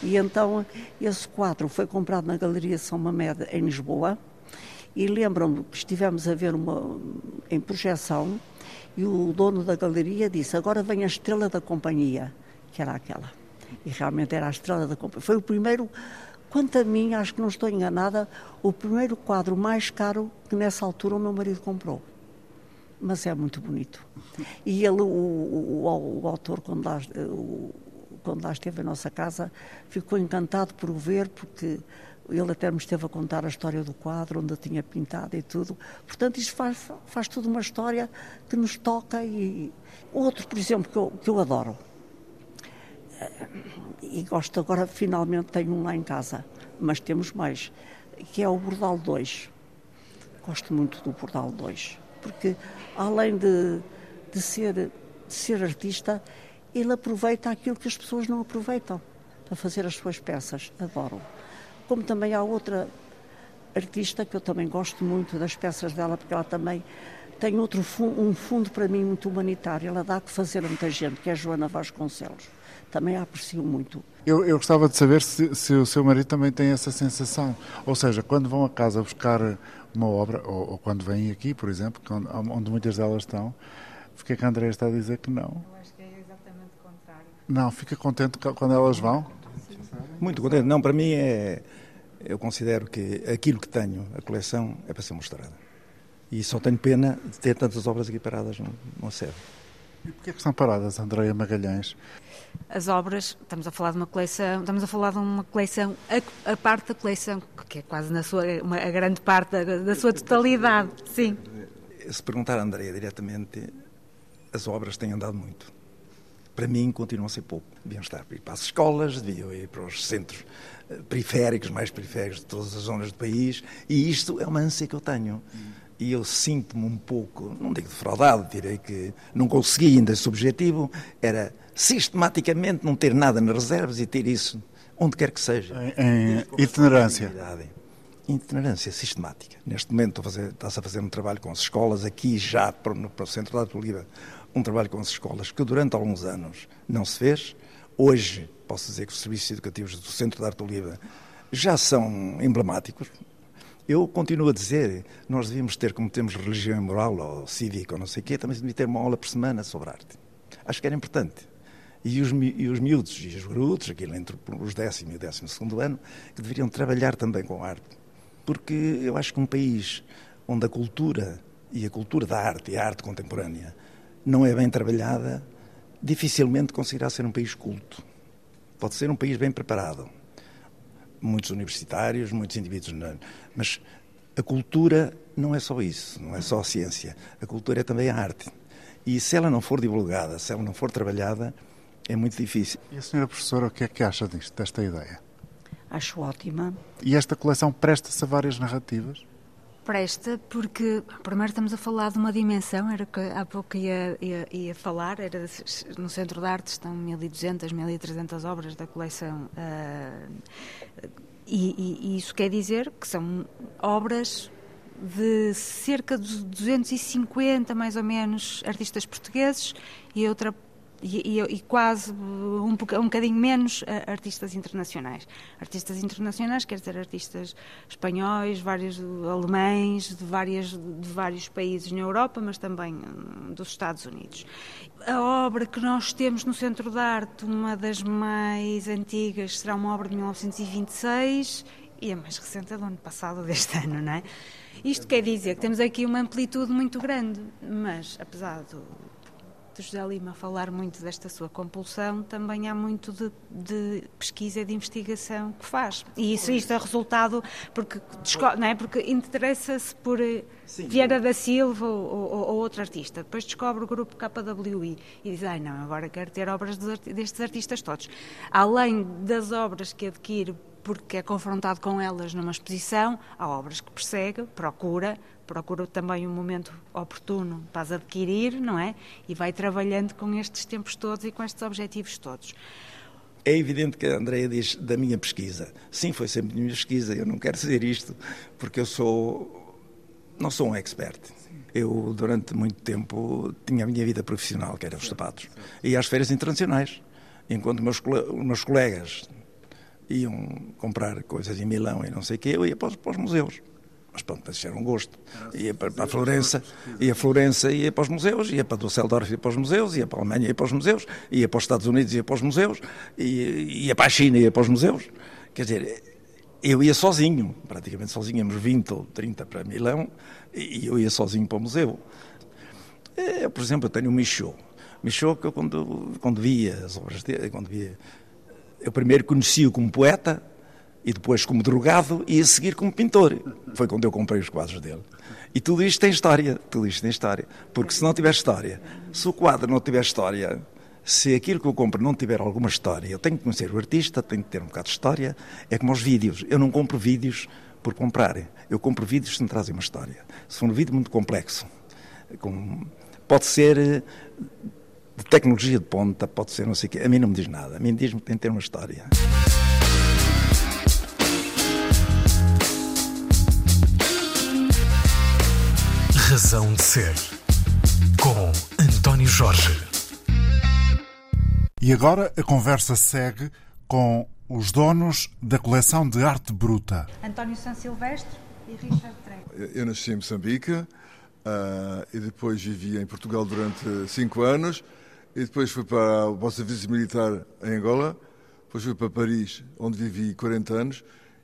E então esse quadro foi comprado na Galeria São Mamed, em Lisboa. E lembram-me que estivemos a ver uma em projeção e o dono da galeria disse: Agora vem a estrela da companhia, que era aquela. E realmente era a estrela da companhia. Foi o primeiro Quanto a mim, acho que não estou enganada, o primeiro quadro mais caro que nessa altura o meu marido comprou. Mas é muito bonito. E ele, o, o, o autor, quando lá, o, quando lá esteve em nossa casa, ficou encantado por o ver, porque ele até me esteve a contar a história do quadro, onde eu tinha pintado e tudo. Portanto, isto faz, faz tudo uma história que nos toca. E outro, por exemplo, que eu, que eu adoro, e gosto agora, finalmente tenho um lá em casa, mas temos mais, que é o Bordal 2. Gosto muito do Bordal 2, porque além de, de, ser, de ser artista, ele aproveita aquilo que as pessoas não aproveitam para fazer as suas peças. Adoro. Como também há outra artista que eu também gosto muito das peças dela, porque ela também tem outro um fundo para mim muito humanitário. Ela dá que fazer a muita gente, que é Joana Vasconcelos também a aprecio muito. Eu, eu gostava de saber se, se, o seu marido também tem essa sensação. Ou seja, quando vão a casa buscar uma obra, ou, ou quando vêm aqui, por exemplo, onde, onde muitas delas estão, porque é que a Andréia está a dizer que não? Eu acho que é exatamente o contrário. Não, fica contente quando elas vão? Muito contente. Não, para mim é. Eu considero que aquilo que tenho, a coleção, é para ser mostrada. E só tenho pena de ter tantas obras aqui paradas numa sede. E porquê que estão paradas, Andréia Magalhães? As obras, estamos a falar de uma coleção, estamos a falar de uma coleção, a, a parte da coleção, que é quase na sua, uma, a grande parte da, da sua totalidade, sim. Se perguntar a Andréia diretamente, as obras têm andado muito. para mim continuam a ser pouco. Deviam estar para ir para as escolas, deviam ir para os centros eh, periféricos, mais periféricos de todas as zonas do país, e isto é uma ânsia que eu tenho. E eu sinto-me um pouco, não digo defraudado, direi que não consegui ainda esse objetivo, era sistematicamente não ter nada nas reservas e ter isso onde quer que seja. Em, em itinerância. Itinerância sistemática. Neste momento está-se a fazer um trabalho com as escolas, aqui já para, para o Centro da Oliva, um trabalho com as escolas que durante alguns anos não se fez. Hoje, posso dizer que os serviços educativos do Centro da Arte Oliva já são emblemáticos. Eu continuo a dizer, nós devíamos ter, como temos religião e moral, ou cívica, ou não sei o quê, também devíamos ter uma aula por semana sobre arte. Acho que era importante. E os, e os miúdos e os grutos, aquilo entre os décimo e o décimo segundo ano, que deveriam trabalhar também com arte. Porque eu acho que um país onde a cultura e a cultura da arte e a arte contemporânea não é bem trabalhada, dificilmente conseguirá ser um país culto. Pode ser um país bem preparado. Muitos universitários, muitos indivíduos. Mas a cultura não é só isso, não é só a ciência. A cultura é também a arte. E se ela não for divulgada, se ela não for trabalhada, é muito difícil. E a senhora professora, o que é que acha disto, desta ideia? Acho ótima. E esta coleção presta-se a várias narrativas? Presta, porque primeiro estamos a falar de uma dimensão, era que há pouco ia, ia, ia falar, era no Centro de Arte estão 1.200, 1.300 obras da coleção. Uh, e, e, e isso quer dizer que são obras de cerca de 250, mais ou menos, artistas portugueses e outra e, e, e, quase um, um bocadinho menos artistas internacionais. Artistas internacionais quer dizer artistas espanhóis, vários alemães, de, várias, de vários países na Europa, mas também hum, dos Estados Unidos. A obra que nós temos no Centro de Arte, uma das mais antigas, será uma obra de 1926 e a mais recente é do ano passado, deste ano, não é? Isto quer dizer que temos aqui uma amplitude muito grande, mas apesar do, de José Lima falar muito desta sua compulsão, também há muito de, de pesquisa e de investigação que faz. E isso isto é resultado porque, não é? porque interessa-se por eh, Sim. Vieira da Silva ou, ou, ou, outro artista. Depois descobre o grupo KWI e diz, ai não, agora quero ter obras destes artistas todos. Além das obras que adquire porque é confrontado com elas numa exposição, há obras que persegue, procura, procura também um momento oportuno para as adquirir, não é? E vai trabalhando com estes tempos todos e com estes objetivos todos. É evidente que a Andrea diz da minha pesquisa. Sim, foi sempre minha pesquisa. Eu não quero dizer isto porque eu sou. não sou um expert. Eu, durante muito tempo, tinha a minha vida profissional, que era os sapatos. Ia às feiras internacionais. Enquanto meus, meus colegas iam comprar coisas em Milão e não sei o quê, eu ia para os, para os museus. Mas pronto, mas era um gosto. Ia para, para a Florença, ia a Florença, ia para os museus, ia para Düsseldorf, ia para os museus, ia para a Alemanha, ia para os museus, ia para os Estados Unidos, ia para os museus, ia, ia para a China, ia para os museus. Quer dizer, eu ia sozinho, praticamente sozinho, íamos 20 ou 30 para Milão, e eu ia sozinho para o museu. Eu, por exemplo, eu tenho um Michaud. Michaud que eu quando, quando via as obras dele, quando via... Eu primeiro conheci-o como poeta, e depois como drogado e a seguir como pintor. Foi quando eu comprei os quadros dele. E tudo isto tem história, tudo isto tem história. Porque se não tiver história, se o quadro não tiver história, se aquilo que eu compro não tiver alguma história, eu tenho que conhecer o artista, tenho que ter um bocado de história. É como os vídeos. Eu não compro vídeos por comprar. Eu compro vídeos que me trazem uma história. Se for um vídeo muito complexo, com... pode ser eh, de tecnologia de ponta, pode ser não sei o quê. A mim não me diz nada. A mim diz-me que tem que ter uma história. Razão de Ser, com António Jorge. E agora a conversa segue com os donos da coleção de arte bruta. António São Silvestre e Richard Trego. Eu nasci em Moçambique uh, e depois vivi em Portugal durante cinco anos e depois fui para o serviço militar em Angola, depois fui para Paris, onde vivi 40 anos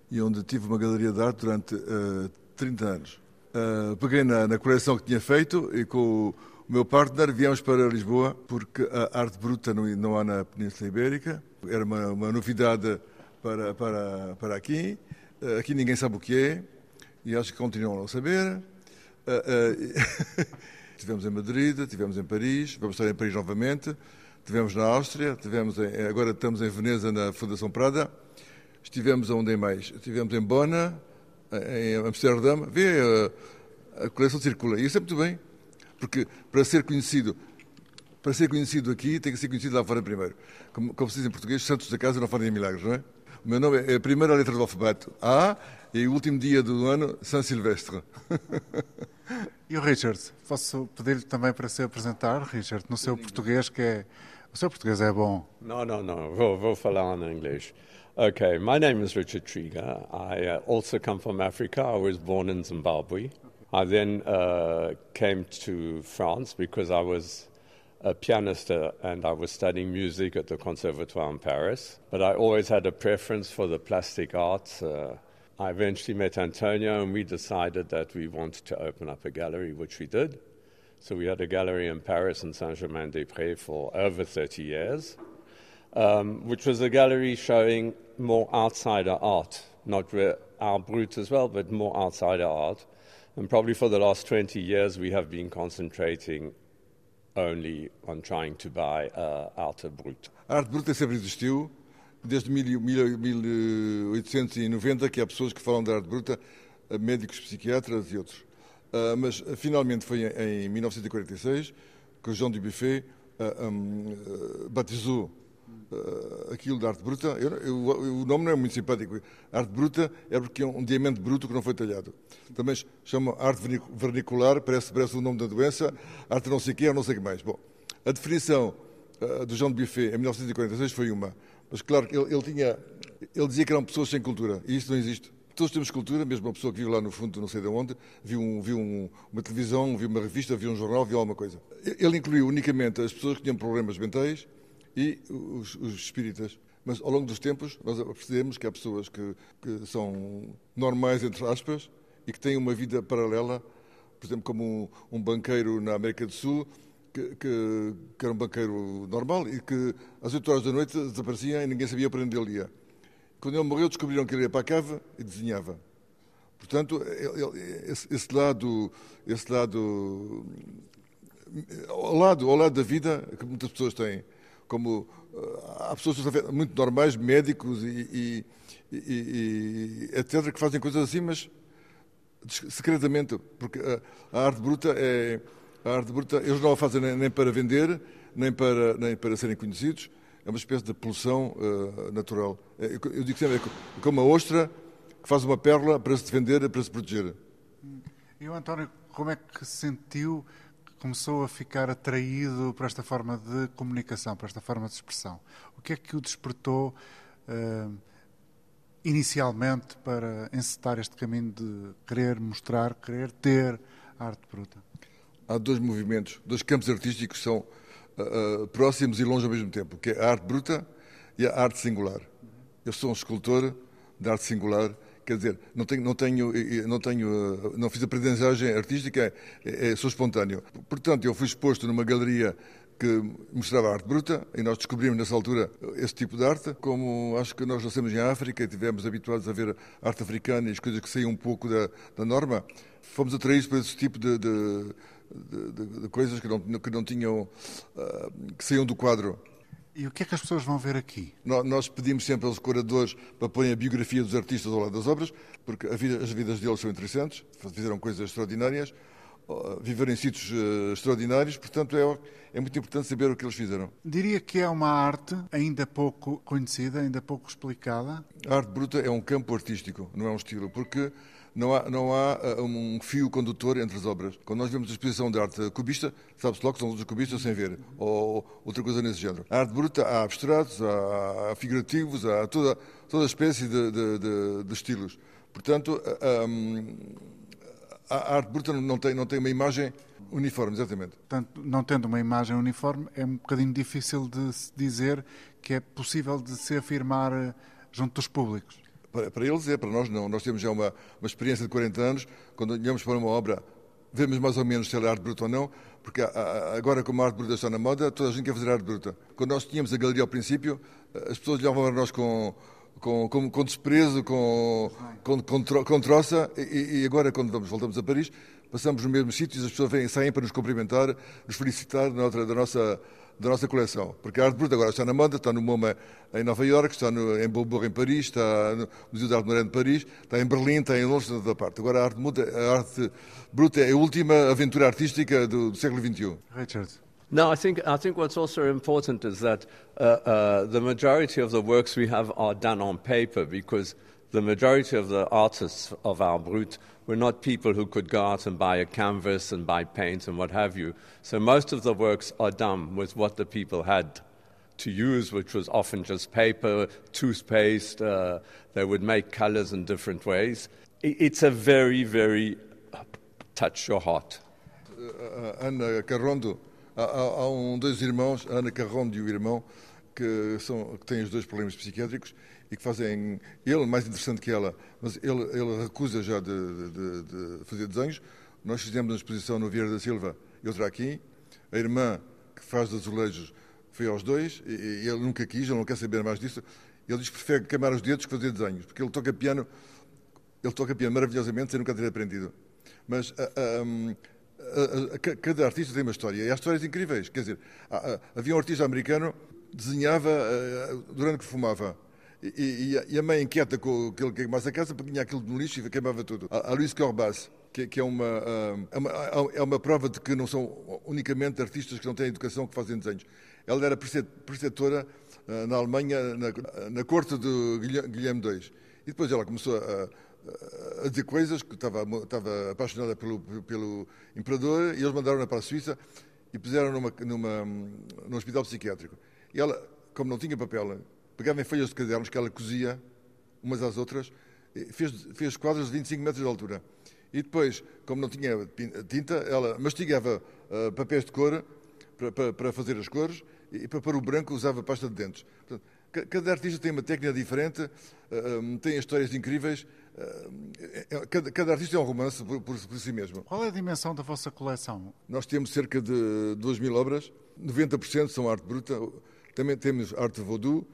e onde tive uma galeria de arte durante uh, ah, 30 anos. Uh, peguei na, na, coleção que tinha feito e com o, meu partner viemos para Lisboa porque a arte bruta não, não há na Península Ibérica. Era uma, uma novidade para, para, para aqui. Uh, aqui ninguém sabe o que é e acho que continuam a não saber. Tivemos em Madrid, tivemos em Paris, vamos estar em Paris novamente. tivemos na Áustria, tivemos em, agora estamos em Veneza na Fundação Prada, estivemos onde mais? Estivemos em Bona, em Amsterdã, vê a, a coleção circula. E isso é muito bem, porque para ser conhecido para ser conhecido aqui, tem que ser conhecido lá fora primeiro. Como, como se diz em português, santos da casa não fazem milagres, não é? O meu nome é a primeira letra do alfabeto, A, e o último dia do ano, São Silvestre. e o Richard, posso pedir-lhe também para se apresentar, Richard, no seu português, que é. O seu português é bom. Não, não, não, vou, vou falar em inglês. Okay, my name is Richard Trieger. I uh, also come from Africa. I was born in Zimbabwe. I then uh, came to France because I was a pianist uh, and I was studying music at the Conservatoire in Paris. But I always had a preference for the plastic arts. Uh, I eventually met Antonio and we decided that we wanted to open up a gallery, which we did. So we had a gallery in Paris in Saint Germain des Prés for over 30 years, um, which was a gallery showing more outsider art, not our brute as well, but more outsider art. And probably for the last 20 years, we have been concentrating only on trying to buy uh, arte brute. A arte bruta sempre existiu, desde 1890 que há pessoas que falam da arte bruta, médicos, psiquiatras e outros. Uh, mas finalmente foi em, em 1946 que o João de Buffet uh, um, batizou aquilo da arte bruta. Eu, eu, o nome não é muito simpático. Arte bruta é porque é um diamante bruto que não foi talhado. Também chama arte vernicular, parece, parece o nome da doença, arte não sei o quê, não sei o que mais. Bom, a definição do João de Buffet em 1946 foi uma. Mas claro que ele, ele, tinha, ele dizia que eram pessoas sem cultura, e isso não existe. Todos temos cultura, mesmo uma pessoa que vive lá no fundo, não sei de onde, viu, um, viu um, uma televisão, viu uma revista, viu um jornal, viu alguma coisa. Ele incluiu unicamente as pessoas que tinham problemas mentais e os, os espíritas. Mas ao longo dos tempos nós percebemos que há pessoas que, que são normais, entre aspas, e que têm uma vida paralela, por exemplo, como um, um banqueiro na América do Sul, que, que, que, era um banqueiro normal e que às 8 horas da noite desaparecia e ninguém sabia para onde ele ia. Quando ele morreu, descobriram que ele ia para a cava e desenhava. Portanto, esse, esse lado, esse lado, ao lado, ao lado da vida que muitas pessoas têm, como há pessoas muito normais, médicos e, e, e, e etc, que fazem coisas assim, mas secretamente, porque a, a arte bruta é a arte bruta, eles não a fazem nem, para vender, nem para, nem para serem conhecidos. É uma espécie de poluição uh, natural. É, eu, eu, digo sempre, é como uma ostra que faz uma pérola para se defender, para se proteger. E o António, como é que sentiu começou a ficar atraído para esta forma de comunicação, para esta forma de expressão? O que é que o despertou uh, inicialmente para encetar este caminho de querer mostrar, querer ter arte bruta? há dois movimentos, dois campos artísticos que são uh, próximos e longe ao mesmo tempo, que é a arte bruta e a arte singular. Eu sou um escultor de arte singular, quer dizer, não tenho, não tenho, não tenho, uh, não fiz aprendizagem artística, é, é, sou espontâneo. Portanto, eu fui exposto numa galeria que mostrava arte bruta e nós descobrimos nessa altura esse tipo de arte. Como acho que nós nascemos em África e estivemos habituados a ver arte africana e as coisas que saíam um pouco da, da norma, fomos atraídos por esse tipo de, de de, de, coisas que não, que não tinham, uh, que saíam do quadro. E o que é que as pessoas vão ver aqui? Nós pedimos sempre aos curadores para pôr a biografia dos artistas ao lado das obras, porque vida, as vidas deles são interessantes, fizeram coisas extraordinárias, viveram em sítios uh, extraordinários, portanto é, é muito importante saber o que eles fizeram. Diria que é uma arte ainda pouco conhecida, ainda pouco explicada. A arte bruta é um campo artístico, não é um estilo, porque não há, não há uh, um fio condutor entre as obras. Quando nós vemos a exposição de arte cubista, sabe-se logo que são os cubistas sem ver, ou outra coisa nesse género. A arte bruta há abstratos, há figurativos, há toda, toda a espécie de, de, de, de estilos. Portanto, um, a arte bruta não tem, não tem uma imagem uniforme, exatamente. Portanto, não tendo uma imagem uniforme, é um bocadinho difícil de se dizer que é possível de se afirmar eh, junto dos públicos. Para, para eles é, para nós não. Nós temos já uma, uma experiência de 40 anos, quando olhamos para uma obra, vemos mais ou menos se ela é arte bruta ou não, porque agora, como a arte bruta está na moda, toda a gente quer fazer arte bruta. Quando nós tínhamos a galeria ao princípio, as pessoas olhavam para nós com, com, com, com desprezo, com, com, com, com troça, e, e, agora, quando vamos, voltamos a Paris, passamos no mesmo sítio e as pessoas vêm, saem para nos cumprimentar, nos felicitar da, da nossa da nossa coleção. Porque a arte bruta agora está na moda, está no MoMA em Nova Iorque, está no, em Beaubourg em Paris, está no Museu de Arte Moderna de Paris, está em Berlim, está em Londres, toda parte. Agora a arte, muda, a arte bruta é a última aventura artística do, do século XXI. Richard. No, I think, I think what's also important is that uh, uh, the majority of the works we have are done on paper because the majority of the artists of our Brut were not people who could go out and buy a canvas and buy paint and what have you. So most of the works are done with what the people had to use, which was often just paper, toothpaste. Uh, they would make colors in different ways. It's a very, very touch your heart. Ana Carrondo, há, há um, dois irmãos, Ana Carrondo e o irmão, que, são, que têm os dois problemas psiquiátricos e que fazem. Ele mais interessante que ela, mas ele, ele recusa já de, de, de, fazer desenhos. Nós fizemos uma exposição no Vieira da Silva e outra aqui. A irmã que faz azulejos foi aos dois e, e, ele nunca quis, ele não quer saber mais disso. Ele diz que prefere queimar os dedos que fazer desenhos, porque ele toca piano, ele toca piano maravilhosamente sem nunca ter aprendido. Mas a, a, a, cada artista tem uma história e há histórias incríveis. Quer dizer, havia um artista americano desenhava durante que fumava e, e, e, a mãe inquieta com aquilo que queimasse a casa, punha aquilo no lixo e queimava tudo. A, a Luís Corbas, que, que é, uma, é, uma, é uma prova de que não são unicamente artistas que não têm educação que fazem desenhos. Ela era preceptora na Alemanha, na, na corte de Guilherme II. E depois ela começou a, a dizer coisas, que estava, estava apaixonada pelo, pelo imperador, e eles mandaram-na para a Suíça e puseram numa, numa, num hospital psiquiátrico. E ela, como não tinha papel, pegava em folhas de cadernos que ela cozia umas às outras, fez, fez quadros de 25 metros de altura. E depois, como não tinha tinta, ela mastigava uh, papéis de cor para, para, para, fazer as cores e para, para o branco usava pasta de dentes. Portanto, cada artista tem uma técnica diferente, uh, tem histórias incríveis. Uh, cada, cada, artista é um romance por, por, por, si mesmo. Qual é a dimensão da vossa coleção? Nós temos cerca de 2 mil obras, 90% são arte bruta, também temos arte voodoo,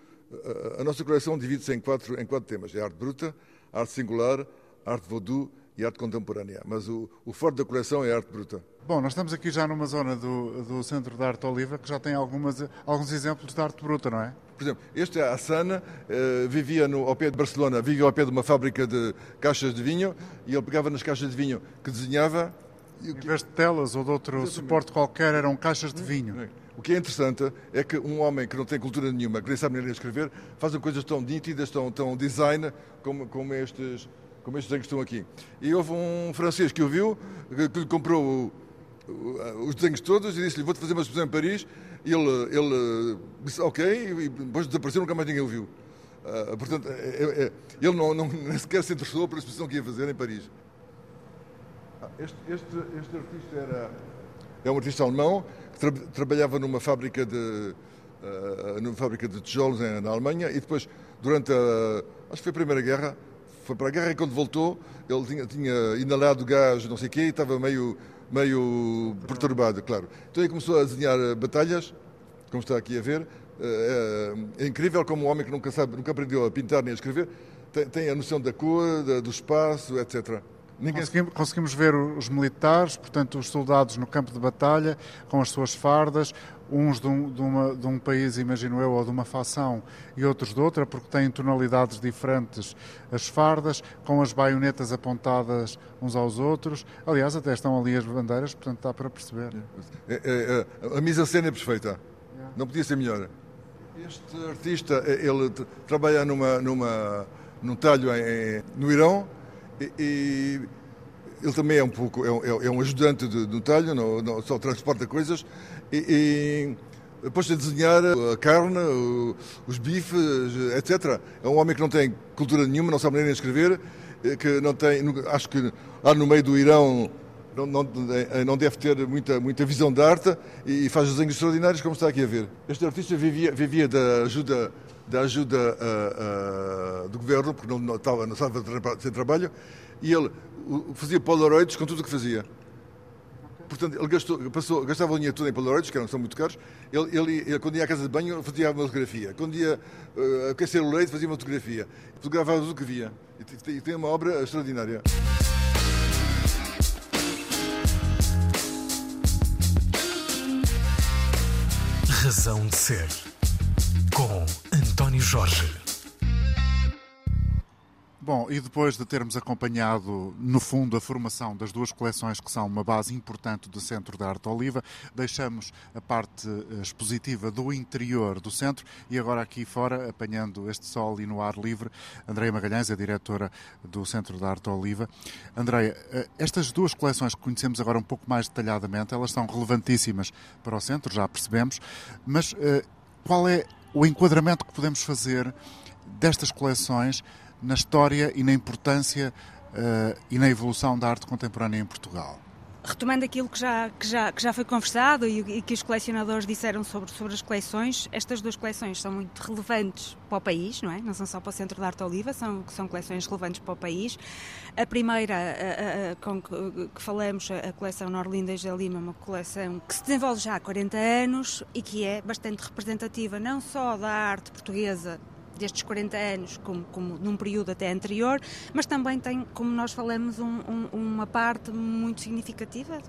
a nossa coleção divide-se em quatro, em quatro temas: é arte bruta, arte singular, arte voodoo e arte contemporânea. Mas o, o forte da coleção é arte bruta. Bom, nós estamos aqui já numa zona do, do Centro de Arte Oliva que já tem algumas, alguns exemplos de arte bruta, não é? Por exemplo, este é a Sana, eh, vivia no, ao pé de Barcelona, vivia ao pé de uma fábrica de caixas de vinho e ele pegava nas caixas de vinho que desenhava. Em vez de telas ou de outro Exatamente. suporte qualquer, eram caixas de vinho. É. O que é interessante é que um homem que não tem cultura nenhuma, que nem sabe nem escrever, faz coisas tão nítidas, tão, tão design, como, como, estes, como estes desenhos estão aqui. E houve um francês que o viu, que, que lhe comprou o, o, os desenhos todos e disse-lhe: Vou-te fazer uma exposição em Paris. E ele, ele disse: Ok, e depois desapareceu, nunca mais ninguém o viu. Uh, portanto, é, é, ele não, não, nem sequer se interessou pela exposição que ia fazer em Paris. Ah, este, este, este artista era, é um artista alemão tra trabalhava numa fábrica de uh, numa fábrica de tijolos na Alemanha e depois durante a acho que foi a primeira guerra foi para a guerra e quando voltou ele tinha, tinha inalado gás não sei o quê e estava meio meio perturbado claro. Então ele começou a desenhar batalhas como está aqui a ver é, é incrível como um homem que nunca sabe nunca aprendeu a pintar nem a escrever tem, tem a noção da cor da, do espaço etc Ninguém... Conseguimos, ver os militares, portanto, os soldados no campo de batalha, com as suas fardas, uns de um, de, uma, de um, país, imagino eu, ou de uma facção, e outros de outra, porque têm tonalidades diferentes as fardas, com as baionetas apontadas uns aos outros. Aliás, até estão ali as bandeiras, portanto, dá para perceber. É, é, é, a mise-en-scène é perfeita. Não podia ser melhor. Este artista, ele trabalha numa, numa, num talho em, no Irão, e, e ele também é um pouco, é um, é um ajudante de, do talho, não, não, só transporta coisas. E, e de desenhar a carne, os bifes, etc. É um homem que não tem cultura nenhuma, não sabe nem escrever, que não tem, acho que lá no meio do Irão não, não, não, deve ter muita, muita visão de arte e faz desenhos extraordinários, como está aqui a ver. Este artista vivia, vivia da ajuda da ajuda uh, uh, do governo, porque não, não, estava, não estava sem trabalho, e ele fazia polaroids com tudo o que fazia. Portanto, ele gastou, passou, gastava o dinheiro todo em polaroids, que não são muito caros. Ele, ele, ele, quando ia à casa de banho, fazia uma fotografia. Quando ia uh, aquecer o leite, fazia uma fotografia. Fotografava tudo o que via. E, e tem uma obra extraordinária. Razão de Ser, com António Jorge. Bom, e depois de termos acompanhado, no fundo, a formação das duas coleções que são uma base importante do Centro da Arte Oliva, deixamos a parte eh, expositiva do interior do centro e agora aqui fora, apanhando este sol e no ar livre, Andreia Magalhães, a diretora do Centro da Arte Oliva. Andreia, eh, estas duas coleções que conhecemos agora um pouco mais detalhadamente, elas são relevantíssimas para o centro, já percebemos, mas eh, qual é o enquadramento que podemos fazer destas coleções na história e na importância uh, e na evolução da arte contemporânea em Portugal. Retomando aquilo que já, que já, que já foi conversado e, e, que os colecionadores disseram sobre, sobre as coleções, estas duas coleções são muito relevantes para o país, não é? Não são só para o Centro de Arte Oliva, são, são coleções relevantes para o país. A primeira, a, a, com que, que, falamos, a coleção Norlinda de Lima, uma coleção que se desenvolve já há 40 anos e que é bastante representativa não só da arte portuguesa destes 40 anos, como, como num período até anterior, mas também tem, como nós falamos, um, um, uma parte muito significativa,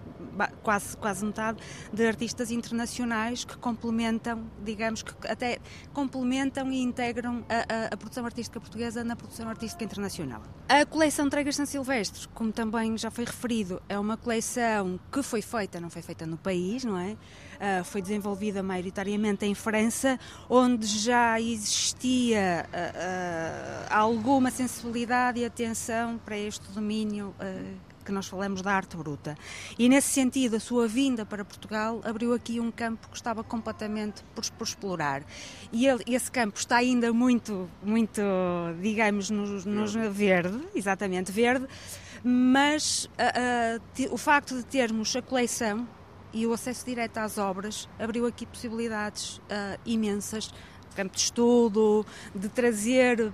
quase, quase metade, de artistas internacionais que complementam, digamos, que até complementam e integram a, a, a produção artística portuguesa na produção artística internacional. A coleção Tregas São Silvestres, como também já foi referido, é uma coleção que foi feita, não foi feita no país, não é? Uh, foi desenvolvida maioritariamente em França, onde já existia uh, uh, alguma sensibilidade e atenção para este domínio que nós falamos da arte bruta. E nesse sentido, a sua vinda para Portugal abriu aqui um campo que estava completamente por, por explorar. E ele, esse campo está ainda muito, muito, digamos, nos, nos verde, exatamente verde, mas uh, uh, o facto de termos a coleção e o acesso direto às obras abriu aqui possibilidades uh, imensas de campo de estudo, de trazer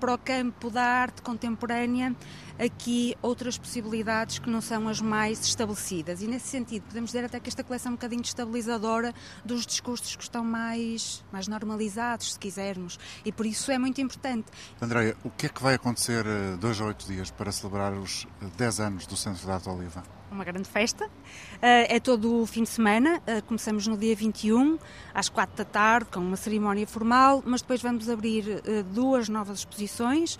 para o campo da arte contemporânea aqui outras possibilidades que não são as mais estabelecidas. E nesse sentido, podemos dizer até que esta coleção é um bocadinho estabilizadora dos discursos que estão mais, mais normalizados, se quisermos. E por isso é muito importante. Andréia, o que é que vai acontecer eh, dois a oito dias para celebrar os 10 anos do Centro da Arte Oliva? uma grande festa. Eh, é todo o fim de semana, eh, começamos no dia 21, às 4 da tarde, com uma cerimónia formal, mas depois vamos abrir eh, duas novas exposições.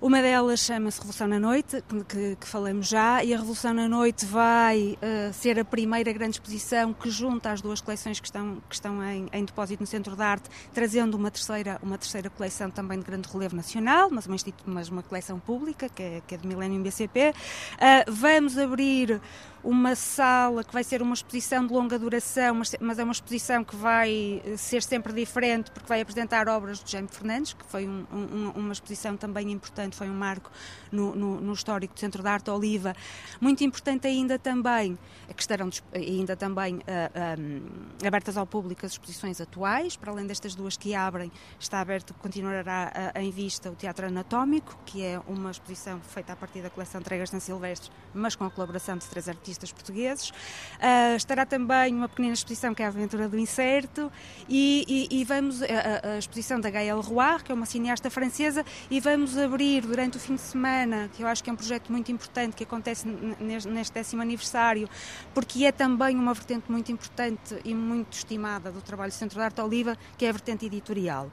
Uma delas chama-se Revolução na Noite, que, que, falamos já, e a Revolução na Noite vai uh, ser a primeira grande exposição que junta as duas coleções que estão, que estão em, em, depósito no Centro de Arte, trazendo uma terceira, uma terceira coleção também de grande relevo nacional, mas uma, mas uma coleção pública, que é, que é de Millennium BCP. Uh, vamos abrir uma sala que vai ser uma exposição de longa duração, mas, mas, é uma exposição que vai eh, ser sempre diferente, porque vai apresentar obras de Jaime Fernandes, que foi um, um, uma exposição também importante, foi um marco no, no, no, histórico do Centro de Arte Oliva. Muito importante ainda também, que estarão ainda também uh, eh, um, eh, abertas ao público as exposições atuais, para além destas duas que abrem, está aberto, continuará uh, em vista o Teatro Anatómico, que é uma exposição feita a partir da coleção Tregas São Silvestres, mas com a colaboração de três artistas portugueses. Uh, estará também uma pequena exposição que é a Aventura do Incerto e, e, e vamos a, a, exposição da Gaëlle Roy, que é uma cineasta francesa, e vamos abrir durante o fim de semana, que eu acho que é um projeto muito importante que acontece neste décimo aniversário, porque é também uma vertente muito importante e muito estimada do trabalho do Centro de Arte Oliva, que é a vertente editorial.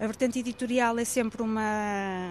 A vertente editorial é sempre uma,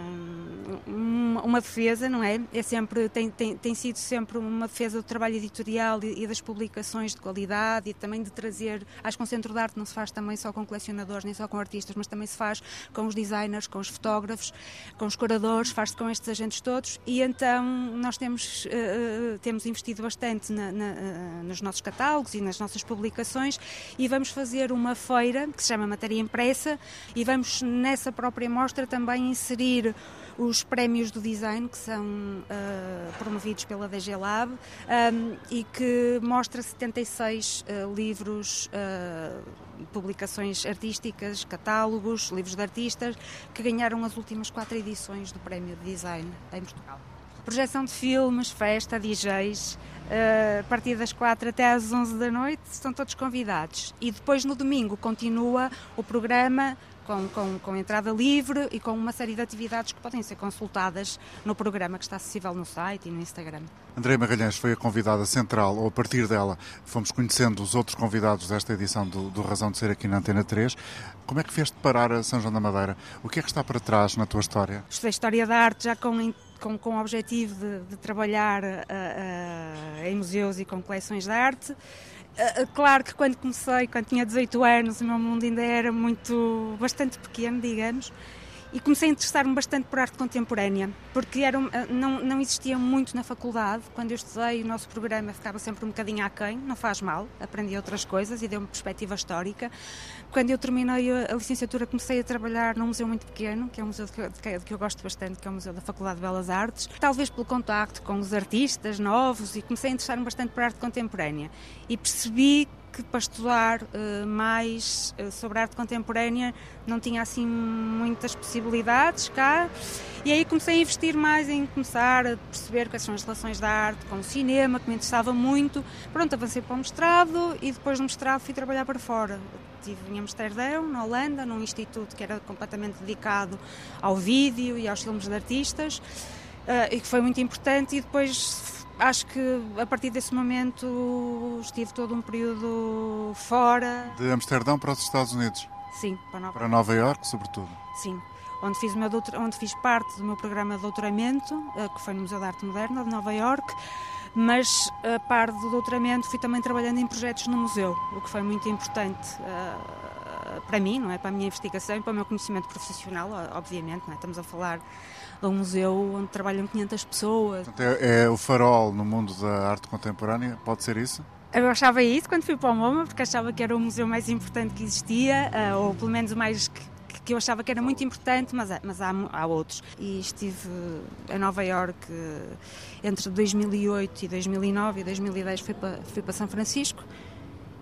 uma, uma, defesa, não é? é sempre, tem, tem, tem sido sempre uma defesa do trabalho editorial e, e, das publicações de qualidade e também de trazer. Acho que um centro de arte não se faz também só com colecionadores, nem só com artistas, mas também se faz com os designers, com os fotógrafos, com os curadores, faz-se com estes agentes todos e então nós temos, uh, temos investido bastante na, na, uh, nos nossos catálogos e nas nossas publicações e vamos fazer uma feira que se chama Matéria Impressa e vamos nessa própria mostra também inserir os prémios do design que são uh, promovidos pela DG Lab um, e que mostra 76 uh, livros, uh, publicações artísticas, catálogos, livros de artistas que ganharam as últimas quatro edições do prémio de design em Portugal. Projeção de filmes, festa, DJs, a partir das 4 até às 11 da noite, estão todos convidados. E depois no domingo continua o programa com, com, com entrada livre e com uma série de atividades que podem ser consultadas no programa que está acessível no site e no Instagram. André Magalhães foi a convidada central, ou a partir dela fomos conhecendo os outros convidados desta edição do, do Razão de Ser aqui na Antena 3. Como é que fez-te parar a São João da Madeira? O que é que está para trás na tua história? Estudei História da Arte já com com, com o objetivo de, de trabalhar uh, uh, em museus e com coleções de arte. Uh, claro que quando comecei, quando tinha 18 anos, o meu mundo ainda era muito, bastante pequeno, digamos, e comecei a interessar-me bastante por arte contemporânea, porque era, não, não existia muito na faculdade. Quando eu estudei, o nosso programa ficava sempre um bocadinho aquém, não faz mal, aprendi outras coisas e deu-me perspectiva histórica. Quando eu terminei a licenciatura, comecei a trabalhar num museu muito pequeno, que é um museu que, de que eu gosto bastante, que é o Museu da Faculdade de Belas Artes, talvez pelo contacto com os artistas novos, e comecei a interessar-me bastante por arte contemporânea. E percebi que para estudar uh, mais uh, sobre arte contemporânea não tinha assim muitas possibilidades cá e aí comecei a investir mais em começar a perceber quais são as relações da arte com o cinema, que me interessava muito. Pronto, avancei para o mestrado e depois do mestrado fui trabalhar para fora. Estive em Amsterdão, na Holanda, num instituto que era completamente dedicado ao vídeo e aos filmes de artistas uh, e que foi muito importante e depois acho que a partir desse momento estive todo um período fora. De Amsterdão para os Estados Unidos? Sim, para Nova, para Nova York, sobretudo. Sim, onde fiz, meu doutor, onde fiz parte do meu programa de doutoramento, eh, que foi no Museu de Arte Moderna de Nova York, mas a par do doutoramento fui também trabalhando em projetos no museu, o que foi muito importante uh, para mim, não é? Para a minha investigação e para o meu conhecimento profissional, obviamente, não é? Estamos a falar a um museu onde trabalham 500 pessoas. É, é o farol no mundo da arte contemporânea, pode ser isso? Eu achava isso quando fui para o MoMA, porque achava que era o museu mais importante que existia, eh, ou pelo menos o mais que, que eu achava que era muito importante, mas, mas há, há outros. E estive em Nova York eh, entre 2008 e 2009 e 2010 fui para, fui para São Francisco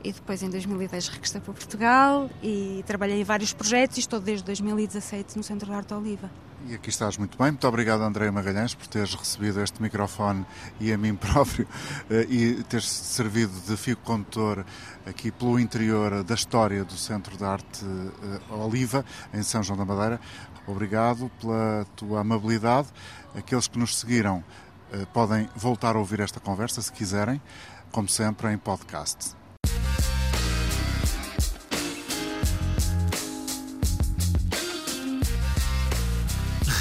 e depois em 2010 regressei para Portugal e trabalhei em vários projetos e estou desde 2017 no Centro de Arte Oliva. E aqui estás muito bem. Muito obrigado, André Magalhães, por teres recebido este microfone e a mim próprio eh, e teres servido de fio condutor aqui pelo interior da história do Centro de Arte eh, Oliva, em São João da Madeira. Obrigado pela tua amabilidade. Aqueles que nos seguiram eh, podem voltar a ouvir esta conversa, se quiserem, como sempre, em podcast.